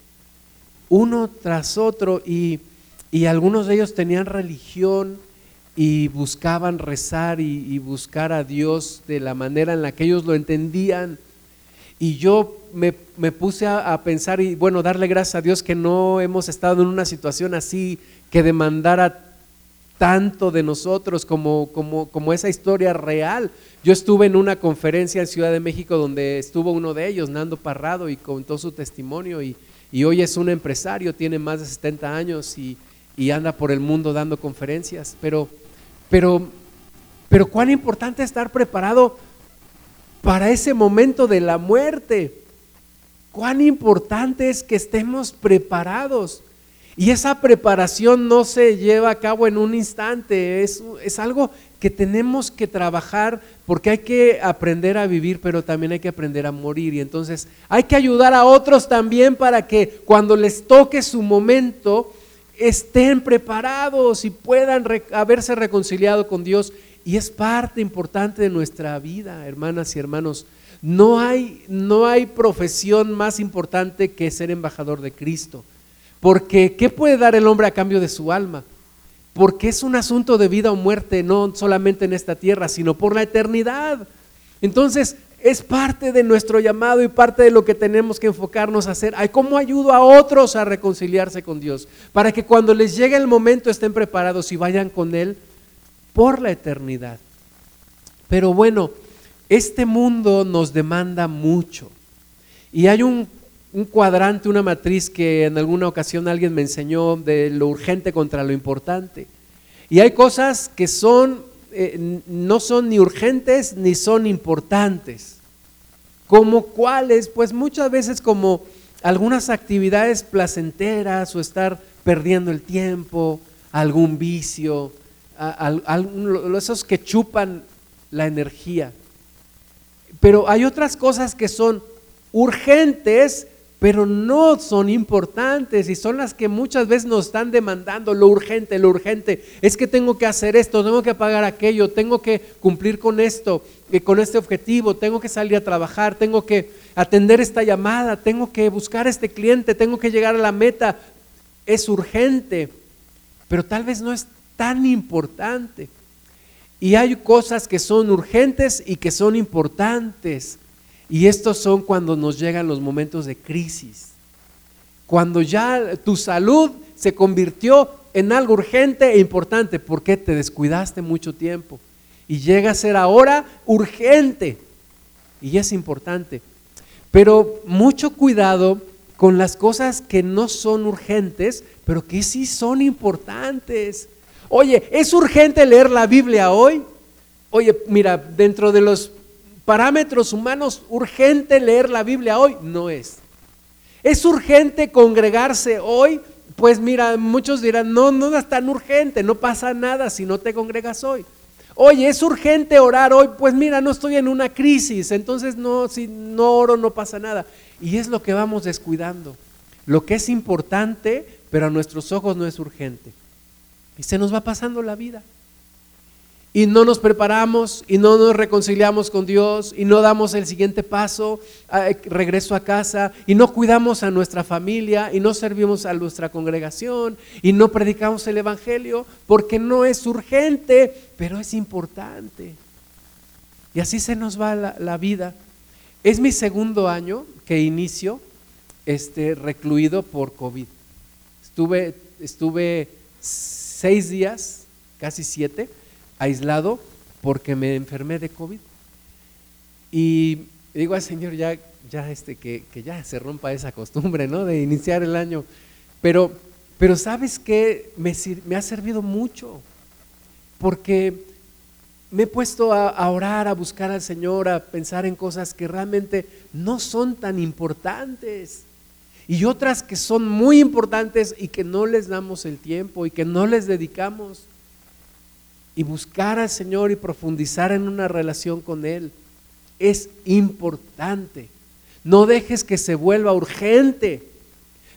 uno tras otro, y, y algunos de ellos tenían religión y buscaban rezar y, buscar a Dios de la manera en la que ellos lo entendían. Y yo me, puse a, pensar y bueno, darle gracias a Dios que no hemos estado en una situación así que demandara tanto de nosotros como, como, como esa historia real. Yo estuve en una conferencia en Ciudad de México donde estuvo uno de ellos, Nando Parrado, y contó su testimonio y, y hoy es un empresario, tiene más de 70 años y, y anda por el mundo dando conferencias. Pero pero, pero cuán importante estar preparado para ese momento de la muerte. Cuán importante es que estemos preparados. Y esa preparación no se lleva a cabo en un instante, es, es, algo que tenemos que trabajar porque hay que aprender a vivir, pero también hay que aprender a morir. Y entonces hay que ayudar a otros también para que cuando les toque su momento, estén preparados y puedan haberse reconciliado con Dios. Y es parte importante de nuestra vida, hermanas y hermanos. No hay, no hay profesión más importante que ser embajador de Cristo. Porque ¿qué puede dar el hombre a cambio de su alma? Porque es un asunto de vida o muerte, no solamente en esta tierra, sino por la eternidad. Entonces, es parte de nuestro llamado y parte de lo que tenemos que enfocarnos a hacer. ¿Cómo ayudo a otros a reconciliarse con Dios? Para que cuando les llegue el momento estén preparados y vayan con Él por la eternidad. Pero bueno, este mundo nos demanda mucho. Y hay un, un cuadrante, una matriz que en alguna ocasión alguien me enseñó de lo urgente contra lo importante. Y hay cosas que son eh, no son ni urgentes ni son importantes. ¿Como cuáles? Pues muchas veces como algunas actividades placenteras o estar perdiendo el tiempo, algún vicio, esos que chupan la energía. Pero hay otras cosas que son urgentes pero no son importantes y son las que muchas veces nos están demandando lo urgente, lo urgente. Es que tengo que hacer esto, tengo que pagar aquello, tengo que cumplir con esto, eh, con este objetivo, tengo que salir a trabajar, tengo que atender esta llamada, tengo que buscar a este cliente, tengo que llegar a la meta. Es urgente, pero tal vez no es tan importante. Y hay cosas que son urgentes y que son importantes. Y estos son cuando nos llegan los momentos de crisis. Cuando ya tu salud se convirtió en algo urgente e importante porque te descuidaste mucho tiempo. Y llega a ser ahora urgente. Y es importante. Pero mucho cuidado con las cosas que no son urgentes, pero que sí son importantes. Oye, ¿es urgente leer la Biblia hoy? Oye, mira, dentro de los parámetros humanos urgente leer la Biblia hoy? No es. ¿Es urgente congregarse hoy? Pues mira, muchos dirán, no, no es tan urgente, no pasa nada si no te congregas hoy. Oye, ¿es urgente orar hoy? Pues mira, no estoy en una crisis, entonces no, si no oro no pasa nada. Y es lo que vamos descuidando. lo que es importante, pero a nuestros ojos no es urgente. Y se nos va pasando la vida. Y no nos preparamos y no nos reconciliamos con Dios y no damos el siguiente paso, regreso a casa y no cuidamos a nuestra familia y no servimos a nuestra congregación y no predicamos el Evangelio porque no es urgente, pero es importante. Y así se nos va la, la vida. Es mi segundo año que inicio este, recluido por COVID. Estuve, estuve seis días, casi siete, aislado porque me enfermé de COVID. Y digo al Señor ya, ya este, que, ya se rompa esa costumbre, ¿no? De iniciar el año. Pero, pero sabes que me, me ha servido mucho, porque me he puesto a, orar, a buscar al Señor, a pensar en cosas que realmente no son tan importantes. Y otras que son muy importantes y que no les damos el tiempo y que no les dedicamos. Y buscar al Señor y profundizar en una relación con Él es importante. No dejes que se vuelva urgente.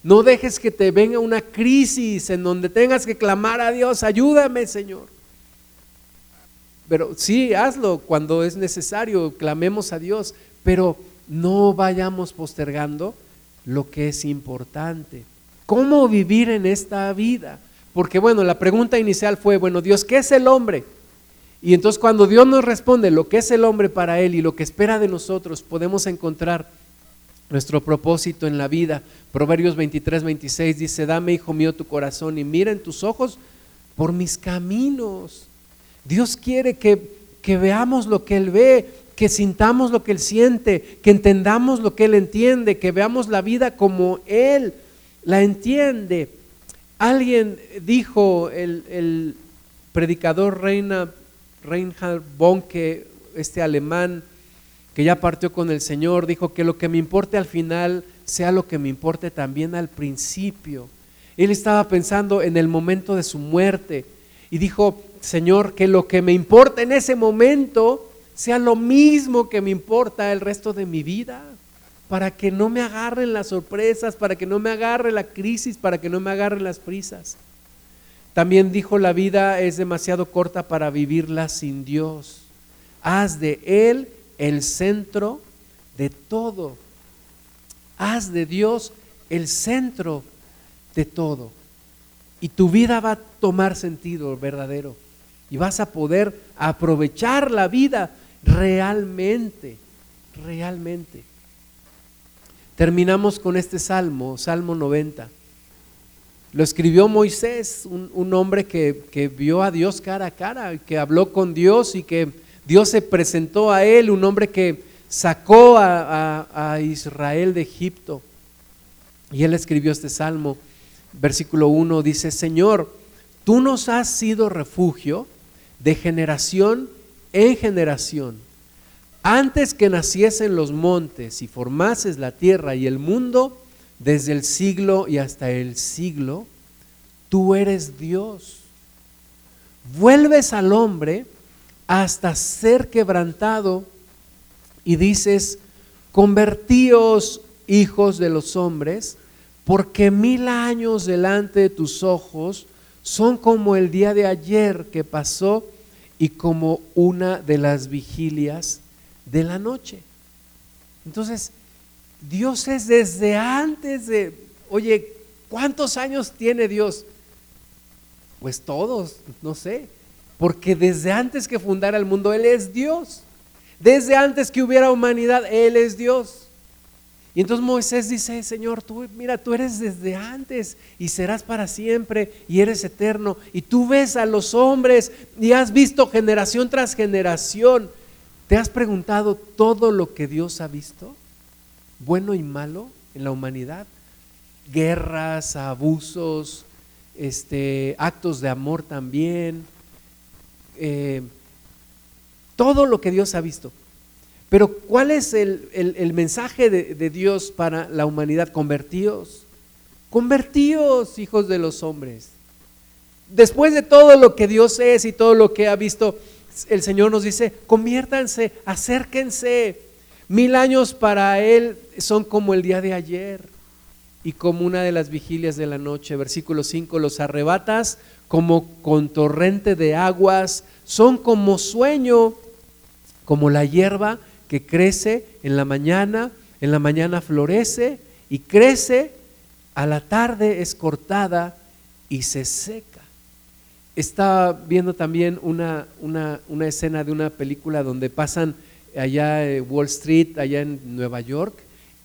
No dejes que te venga una crisis en donde tengas que clamar a Dios, ayúdame Señor. Pero sí, hazlo cuando es necesario, clamemos a Dios, pero no vayamos postergando lo que es importante. ¿Cómo vivir en esta vida? Porque bueno, la pregunta inicial fue, bueno, Dios, ¿qué es el hombre? Y entonces cuando Dios nos responde lo que es el hombre para Él y lo que espera de nosotros, podemos encontrar nuestro propósito en la vida. Proverbios 23, 26 dice, dame, hijo mío, tu corazón y mira en tus ojos por mis caminos Dios quiere que, veamos lo que Él ve, que sintamos lo que Él siente, que entendamos lo que Él entiende, que veamos la vida como Él la entiende. Alguien dijo, el, predicador Reina, Reinhard Bonke, este alemán que ya partió con el Señor, dijo que lo que me importe al final sea lo que me importe también al principio. Él estaba pensando en el momento de su muerte y dijo, Señor, que lo que me importa en ese momento sea lo mismo que me importa el resto de mi vida, para que no me agarren las sorpresas, para que no me agarre la crisis, para que no me agarren las prisas. También dijo, la vida es demasiado corta para vivirla sin Dios. Haz de Él el centro de todo. Haz de Dios el centro de todo. Y tu vida va a tomar sentido verdadero y vas a poder aprovechar la vida realmente, realmente. Terminamos con este salmo, Salmo 90. Lo escribió Moisés, un, hombre que, vio a Dios cara a cara, que habló con Dios y que Dios se presentó a él, un hombre que sacó a, a Israel de Egipto. Y él escribió este salmo, versículo 1, dice, Señor, tú nos has sido refugio de generación en generación. Antes que naciesen los montes y formases la tierra y el mundo, desde el siglo y hasta el siglo, tú eres Dios. Vuelves al hombre hasta ser quebrantado y dices, convertíos hijos de los hombres, porque mil años delante de tus ojos son como el día de ayer que pasó y como una de las vigilias de la noche. Entonces, Dios es desde antes de, oye, ¿cuántos años tiene Dios? Pues todos, no sé, porque desde antes que fundara el mundo, Él es Dios. Desde antes que hubiera humanidad, Él es Dios. Y entonces Moisés dice, Señor, tú, mira, tú eres desde antes y serás para siempre y eres eterno. Y tú ves a los hombres y has visto generación tras generación. ¿Te has preguntado todo lo que Dios ha visto? Bueno y malo en la humanidad. Guerras, abusos, este, actos de amor también. Eh, todo lo que Dios ha visto. Pero ¿cuál es el, mensaje de, Dios para la humanidad? Convertíos. Convertíos, hijos de los hombres. Después de todo lo que Dios es y todo lo que ha visto, el Señor nos dice, conviértanse, acérquense. Mil años para Él son como el día de ayer. y como una de las vigilias de la noche. Versículo 5, los arrebatas como con torrente de aguas, son como sueño, como la hierba que crece en la mañana, en la mañana florece y crece, a la tarde es cortada y se seca. Estaba viendo también una, una, una escena de una película donde pasan allá en Wall Street, allá en Nueva York,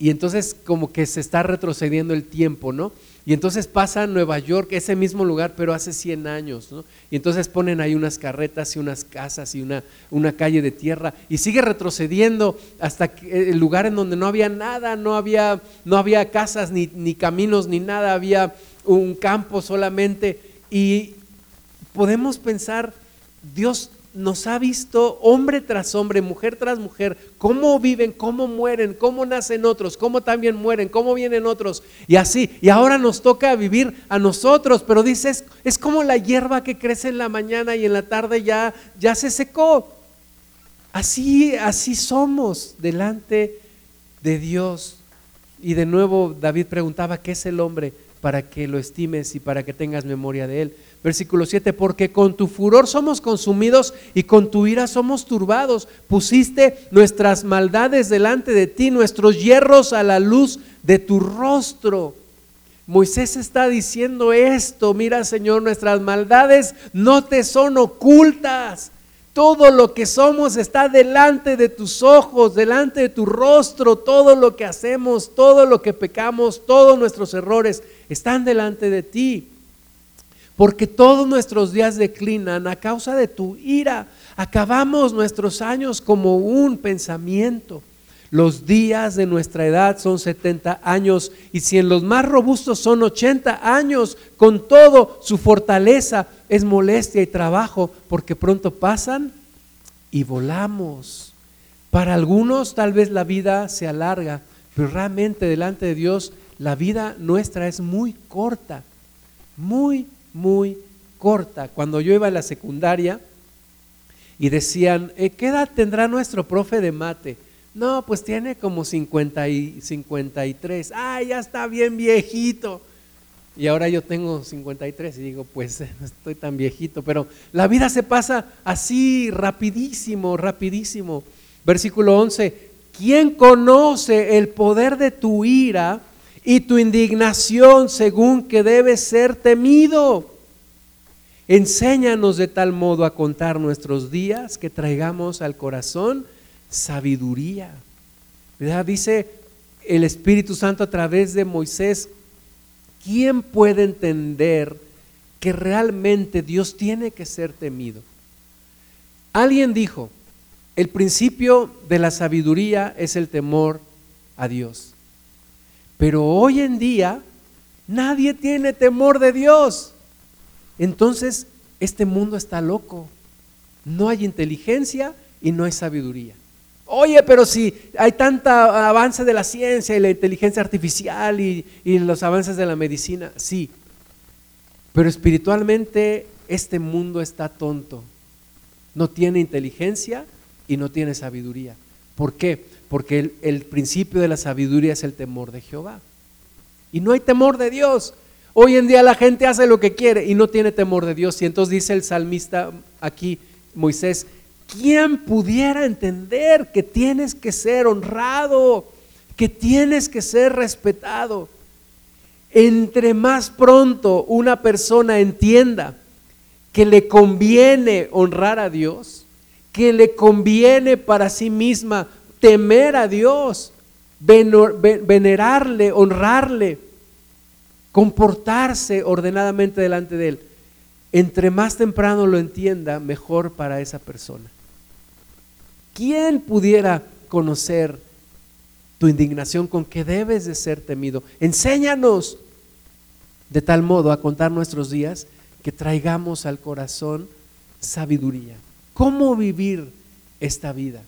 y entonces como que se está retrocediendo el tiempo, ¿no? Y entonces pasa Nueva York, ese mismo lugar, pero hace 100 años, ¿no? Y entonces ponen ahí unas carretas y unas casas y una, una calle de tierra y sigue retrocediendo hasta el lugar en donde no había nada, no había, no había casas ni, ni caminos ni nada, había un campo solamente. Y podemos pensar, Dios nos ha visto hombre tras hombre, mujer tras mujer, cómo viven, cómo mueren, cómo nacen otros, cómo también mueren, cómo vienen otros, y así. Y ahora nos toca vivir a nosotros, pero dices, es, como la hierba que crece en la mañana y en la tarde ya, ya se secó. Así, así somos delante de Dios. Y de nuevo David preguntaba, ¿qué es el hombre para que lo estimes y para que tengas memoria de él? Versículo 7, porque con tu furor somos consumidos y con tu ira somos turbados. Pusiste nuestras maldades delante de ti, nuestros hierros a la luz de tu rostro. Moisés está diciendo esto, mira Señor, nuestras maldades no te son ocultas. Todo lo que somos está delante de tus ojos, delante de tu rostro. Todo lo que hacemos, todo lo que pecamos, todos nuestros errores están delante de ti porque todos nuestros días declinan a causa de tu ira. Acabamos nuestros años como un pensamiento. Los días de nuestra edad son 70 años y si en los más robustos son 80 años, con todo su fortaleza es molestia y trabajo porque pronto pasan y volamos. Para algunos tal vez la vida se alarga, pero realmente delante de Dios la vida nuestra es muy corta, muy muy corta. Cuando yo iba a la secundaria y decían, eh, ¿qué edad tendrá nuestro profe de mate? No, pues tiene como 50 y 53. Ah, ya está bien viejito. Y ahora yo tengo 53 y digo, pues (laughs) estoy tan viejito, pero la vida se pasa así rapidísimo, rapidísimo. Versículo 11, ¿quién conoce el poder de tu ira? Y tu indignación según que debe ser temido. Enséñanos de tal modo a contar nuestros días que traigamos al corazón sabiduría. Dice el Espíritu Santo a través de Moisés, ¿quién puede entender que realmente Dios tiene que ser temido? Alguien dijo, el principio de la sabiduría es el temor a Dios. Pero hoy en día nadie tiene temor de Dios. Entonces, este mundo está loco. No hay inteligencia y no hay sabiduría. Oye, pero si hay tanta avance de la ciencia y la inteligencia artificial y, y los avances de la medicina, sí. Pero espiritualmente este mundo está tonto. No tiene inteligencia y no tiene sabiduría. ¿Por qué? Porque el, principio de la sabiduría es el temor de Jehová. Y no hay temor de Dios. Hoy en día la gente hace lo que quiere y no tiene temor de Dios. Y entonces dice el salmista aquí, Moisés, ¿quién pudiera entender que tienes que ser honrado, que tienes que ser respetado? Entre más pronto una persona entienda que le conviene honrar a Dios, que le conviene para sí misma temer a Dios, venerarle, honrarle, comportarse ordenadamente delante de Él. Entre más temprano lo entienda, mejor para esa persona. ¿Quién pudiera conocer tu indignación con que debes de ser temido? Enséñanos de tal modo a contar nuestros días que traigamos al corazón sabiduría. ¿Cómo vivir esta vida?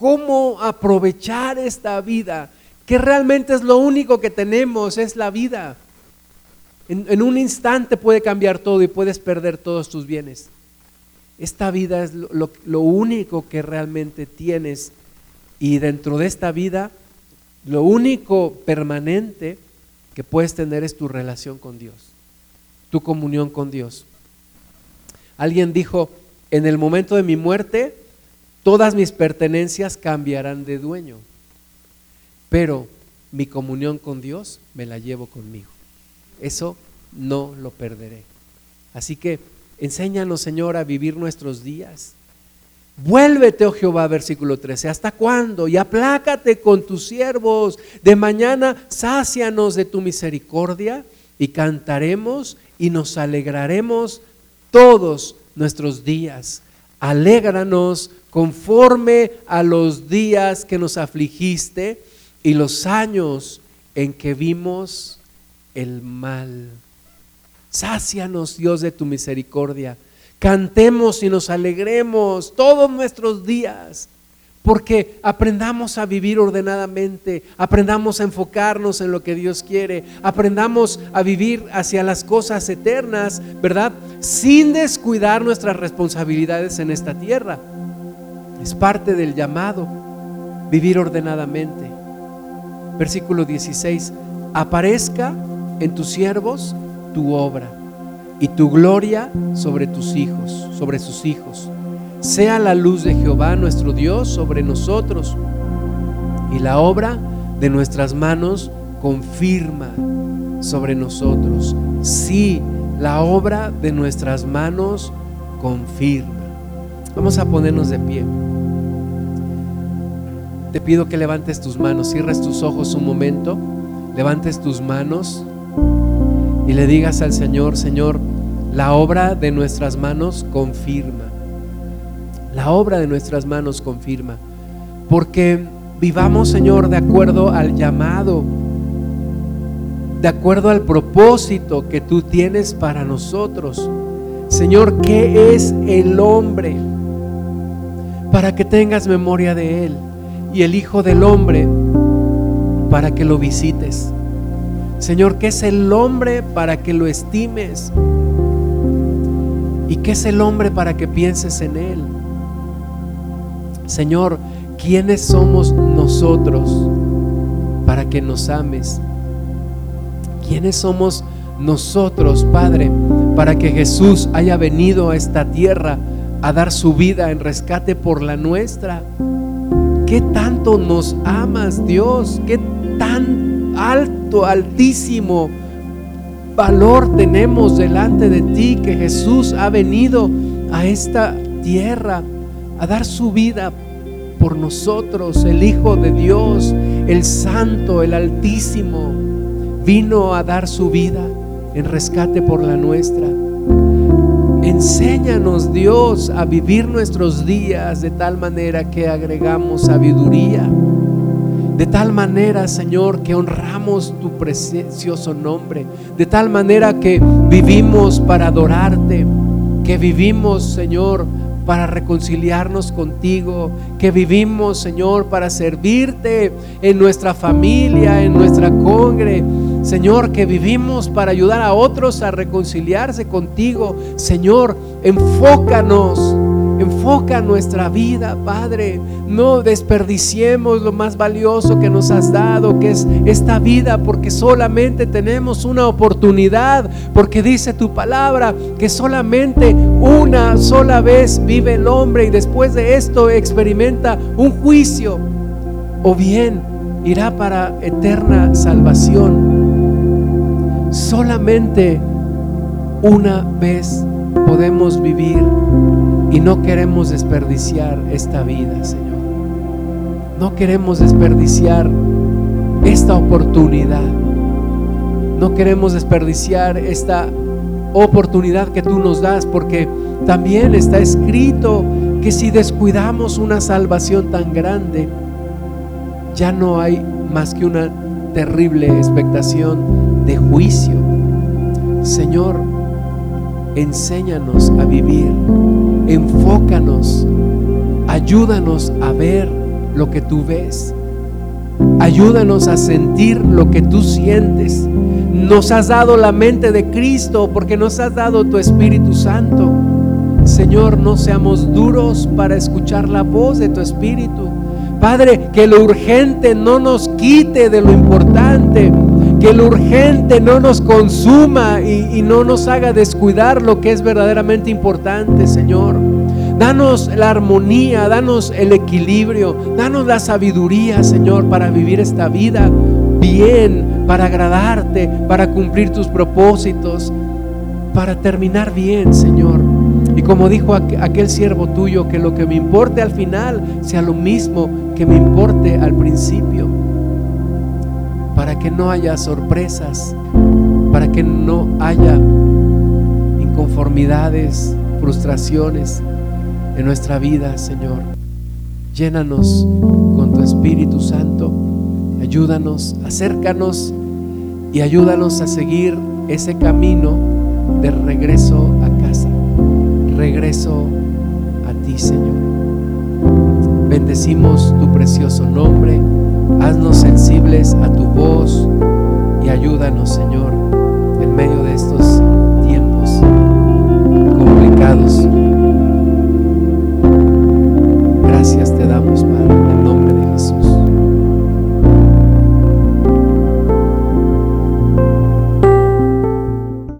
Cómo aprovechar esta vida, que realmente es lo único que tenemos, es la vida. En, un instante puede cambiar todo y puedes perder todos tus bienes. Esta vida es lo único que realmente tienes y dentro de esta vida, lo único permanente que puedes tener es tu relación con Dios, tu comunión con Dios. Alguien dijo, en el momento de mi muerte, todas mis pertenencias cambiarán de dueño, pero mi comunión con Dios me la llevo conmigo. Eso no lo perderé. Así que enséñanos, Señor, a vivir nuestros días. Vuélvete, oh Jehová, versículo 13. ¿Hasta cuándo? Y aplácate con tus siervos. De mañana sácianos de tu misericordia y cantaremos y nos alegraremos todos nuestros días. Alégranos conforme a los días que nos afligiste y los años en que vimos el mal. Sácianos, Dios, de tu misericordia. Cantemos y nos alegremos todos nuestros días, porque aprendamos a vivir ordenadamente, aprendamos a enfocarnos en lo que Dios quiere, aprendamos a vivir hacia las cosas eternas, ¿verdad? Sin descuidar nuestras responsabilidades en esta tierra. Es parte del llamado, vivir ordenadamente. Versículo 16, aparezca en tus siervos tu obra y tu gloria sobre tus hijos, sobre sus hijos. Sea la luz de Jehová nuestro Dios sobre nosotros y la obra de nuestras manos confirma sobre nosotros. Sí, la obra de nuestras manos confirma. Vamos a ponernos de pie. Te pido que levantes tus manos, cierres tus ojos un momento, levantes tus manos y le digas al Señor, Señor, la obra de nuestras manos confirma. La obra de nuestras manos confirma. Porque vivamos, Señor, de acuerdo al llamado, de acuerdo al propósito que tú tienes para nosotros. Señor, ¿qué es el hombre? Para que tengas memoria de él. Y el Hijo del Hombre, para que lo visites. Señor, ¿qué es el hombre para que lo estimes? ¿Y qué es el hombre para que pienses en él? Señor, ¿quiénes somos nosotros para que nos ames? ¿Quiénes somos nosotros, Padre, para que Jesús haya venido a esta tierra a dar su vida en rescate por la nuestra? ¿Qué tanto nos amas, Dios? ¿Qué tan alto, altísimo valor tenemos delante de ti que Jesús ha venido a esta tierra a dar su vida por nosotros, el Hijo de Dios, el Santo, el Altísimo, vino a dar su vida en rescate por la nuestra. Enséñanos Dios a vivir nuestros días de tal manera que agregamos sabiduría de tal manera, Señor, que honramos tu precioso nombre. De tal manera que vivimos para adorarte. Que vivimos, Señor, para reconciliarnos contigo, que vivimos, Señor, para servirte en nuestra familia, en nuestra congre. Señor, que vivimos para ayudar a otros a reconciliarse contigo. Señor, enfócanos Enfoca nuestra vida, Padre. No desperdiciemos lo más valioso que nos has dado, que es esta vida, porque solamente tenemos una oportunidad, porque dice tu palabra que solamente una sola vez vive el hombre y después de esto experimenta un juicio o bien irá para eterna salvación. Solamente una vez podemos vivir y no queremos desperdiciar esta vida, Señor. No queremos desperdiciar esta oportunidad. No queremos desperdiciar esta oportunidad que tú nos das porque también está escrito que si descuidamos una salvación tan grande, ya no hay más que una terrible expectación de juicio. Señor, enséñanos a vivir enfócanos, ayúdanos a ver lo que tú ves, ayúdanos a sentir lo que tú sientes. Nos has dado la mente de Cristo porque nos has dado tu Espíritu Santo. Señor, no seamos duros para escuchar la voz de tu Espíritu. Padre, que lo urgente no nos quite de lo importante que lo urgente no nos consuma y, y no nos haga descuidar lo que es verdaderamente importante, Señor. Danos la armonía, danos el equilibrio, danos la sabiduría, Señor, para vivir esta vida bien, para agradarte, para cumplir tus propósitos, para terminar bien, Señor. Y como dijo aquel siervo tuyo, que lo que me importe al final sea lo mismo que me importe al principio. Para que no haya sorpresas, para que no haya inconformidades, frustraciones en nuestra vida, Señor. Llénanos con tu Espíritu Santo. Ayúdanos, acércanos y ayúdanos a seguir ese camino de regreso a casa, regreso a ti, Señor. Bendecimos tu precioso nombre, haznos sensibles a tu voz y ayúdanos, Señor, en medio de estos tiempos complicados. Gracias te damos, Padre.